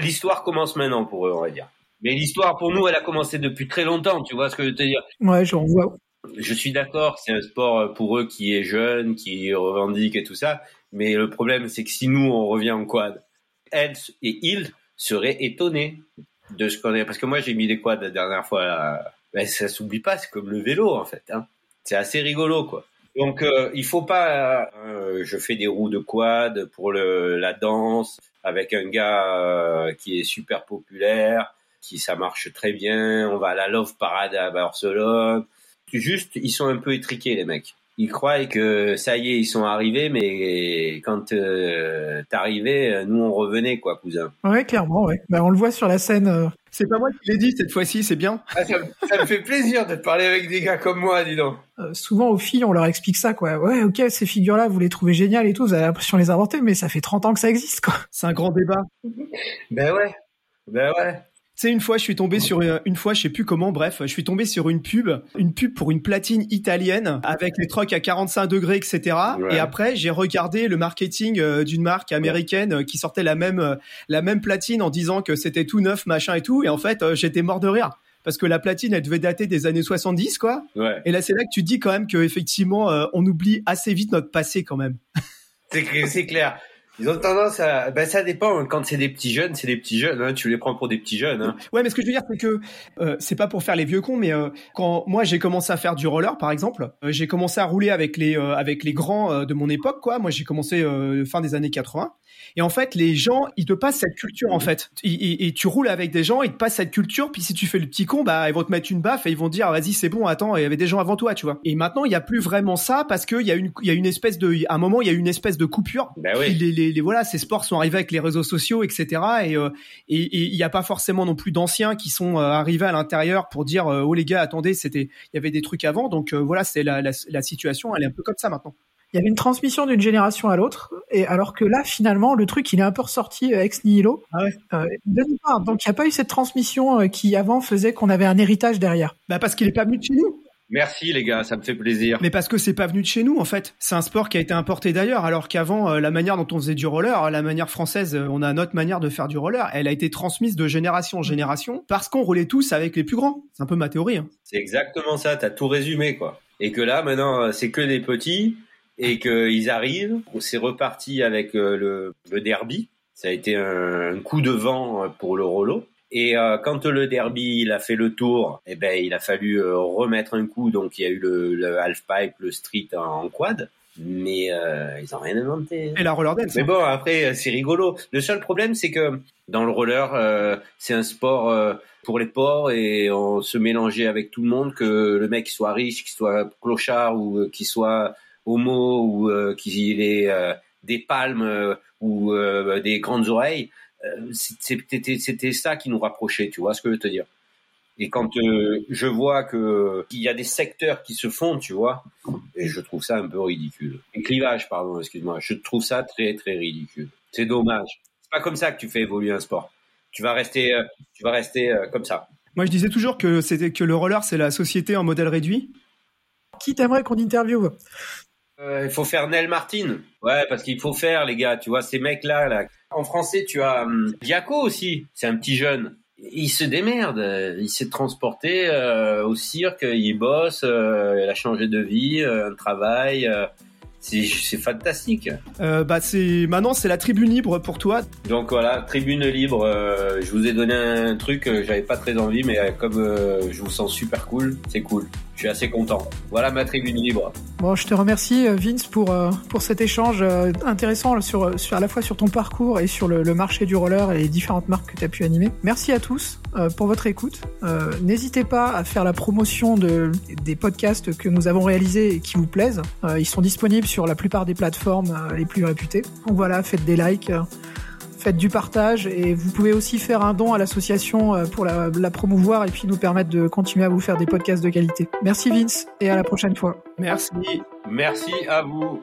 L'histoire commence maintenant pour eux, on va dire. Mais l'histoire pour nous, elle a commencé depuis très longtemps. Tu vois ce que je veux te dire? Ouais, j'en vois. Je suis d'accord, c'est un sport pour eux qui est jeune, qui revendique et tout ça. Mais le problème, c'est que si nous on revient en quad, elles et ils seraient étonnés de ce qu'on est. Parce que moi j'ai mis les quads la dernière fois. Là. Ben, ça s'oublie pas, c'est comme le vélo en fait. Hein. C'est assez rigolo, quoi. Donc, euh, il faut pas. Euh, je fais des roues de quad pour le, la danse avec un gars euh, qui est super populaire, qui ça marche très bien. On va à la Love Parade à Barcelone. Juste, ils sont un peu étriqués, les mecs. Ils croient que ça y est, ils sont arrivés, mais quand euh, t'arrivais, nous on revenait, quoi, cousin. Ouais, clairement, ouais. Ben, on le voit sur la scène. Euh... C'est pas moi qui l'ai dit cette fois-ci, c'est bien. Ah, ça, ça, me fait plaisir de parler avec des gars comme moi, dis donc. Euh, souvent aux filles, on leur explique ça, quoi. Ouais, ok, ces figures-là, vous les trouvez géniales et tout, vous avez l'impression de les inventer, mais ça fait 30 ans que ça existe, quoi. C'est un grand débat. ben ouais, ben ouais. Tu sais, une fois, je suis tombé sur une fois, je sais plus comment, bref, je suis tombé sur une pub, une pub pour une platine italienne avec les trucks à 45 degrés, etc. Ouais. Et après, j'ai regardé le marketing euh, d'une marque américaine ouais. qui sortait la même euh, la même platine en disant que c'était tout neuf, machin et tout. Et en fait, euh, j'étais mort de rire parce que la platine, elle devait dater des années 70, quoi. Ouais. Et là, c'est là que tu dis quand même que effectivement, on oublie assez vite notre passé, quand même. c'est clair. Ils ont tendance à, ben ça dépend. Quand c'est des petits jeunes, c'est des petits jeunes. Hein. Tu les prends pour des petits jeunes. Hein. Ouais, mais ce que je veux dire, c'est que euh, c'est pas pour faire les vieux cons, mais euh, quand moi j'ai commencé à faire du roller, par exemple, euh, j'ai commencé à rouler avec les avec les grands de mon époque, quoi. Moi, j'ai commencé fin des années 80. Et en fait, les gens, ils te passent cette culture, en fait. Et, tu roules avec des gens, ils te passent cette culture, puis si tu fais le petit con, bah, ils vont te mettre une baffe et ils vont te dire, vas-y, c'est bon, attends, il y avait des gens avant toi, tu vois. Et maintenant, il y a plus vraiment ça parce qu'il y a une, il y a une espèce de, à un moment, il y a une espèce de coupure. Ben oui. les, les, les, voilà, ces sports sont arrivés avec les réseaux sociaux, etc. Et, euh, et, il n'y a pas forcément non plus d'anciens qui sont euh, arrivés à l'intérieur pour dire, euh, oh les gars, attendez, c'était, il y avait des trucs avant. Donc, voilà, c'est la, la, la situation, elle est un peu comme ça maintenant il y avait une transmission d'une génération à l'autre, et alors que là, finalement, le truc, il est un peu ressorti ex nihilo. Ah ouais. euh, donc, il n'y a pas eu cette transmission qui, avant, faisait qu'on avait un héritage derrière. Bah parce qu'il est pas venu de chez nous. Merci les gars, ça me fait plaisir. Mais parce que c'est pas venu de chez nous en fait. C'est un sport qui a été importé d'ailleurs, alors qu'avant euh, la manière dont on faisait du roller, la manière française, euh, on a notre manière de faire du roller, elle a été transmise de génération en génération parce qu'on roulait tous avec les plus grands. C'est un peu ma théorie. Hein. C'est exactement ça. T'as tout résumé quoi. Et que là maintenant c'est que des petits et qu'ils arrivent. C'est reparti avec euh, le, le, derby. Ça a été un, un, coup de vent pour le rollo. Et euh, quand le derby il a fait le tour, eh ben il a fallu euh, remettre un coup. Donc il y a eu le, le half pipe, le street en, en quad. mais euh, ils ont rien inventé. Et la roller dance. Mais bon, après, c'est rigolo. Le seul problème, c'est que dans le roller, euh, c'est un sport euh, pour les pauvres et on se mélangeait avec tout le monde, que le mec soit riche, qu'il soit clochard ou qu'il soit homo ou qu'il ait des palmes ou des grandes oreilles. C'était ça qui nous rapprochait, tu vois ce que je veux te dire. Et quand euh, je vois que qu'il y a des secteurs qui se font, tu vois, et je trouve ça un peu ridicule. Les clivages, pardon, excuse-moi. Je trouve ça très très ridicule. C'est dommage. C'est pas comme ça que tu fais évoluer un sport. Tu vas rester, euh, tu vas rester euh, comme ça. Moi, je disais toujours que c'était que le roller, c'est la société en modèle réduit. Qui t'aimerait qu'on interviewe? Il faut faire Nel Martin. Ouais, parce qu'il faut faire, les gars. Tu vois, ces mecs-là, là. En français, tu as hum, Diaco aussi. C'est un petit jeune il se démerde. Il s'est transporté euh, au cirque, il bosse, euh, il a changé de vie, euh, un travail. c'est fantastique. bah c'est maintenant c'est la tribune libre pour toi. Donc voilà, tribune libre. je vous ai donné un truc, j'avais pas très envie, mais comme je vous sens super cool, c'est cool suis assez content. Voilà ma tribune libre. Bon, je te remercie euh, Vince pour euh, pour cet échange euh, intéressant sur sur à la fois sur ton parcours et sur le, marché du roller et les différentes marques que tu as pu animer. Merci à tous pour votre écoute. N'hésitez pas à faire la promotion de des podcasts que nous avons réalisés et qui vous plaisent. ils sont disponibles sur la plupart des plateformes les plus réputées. Donc voilà, faites des likes faites du partage et vous pouvez aussi faire un don à l'association euh, pour la, la, promouvoir et puis nous permettre de continuer à vous faire des podcasts de qualité. Merci Vince et à la prochaine fois. Merci. Merci à vous.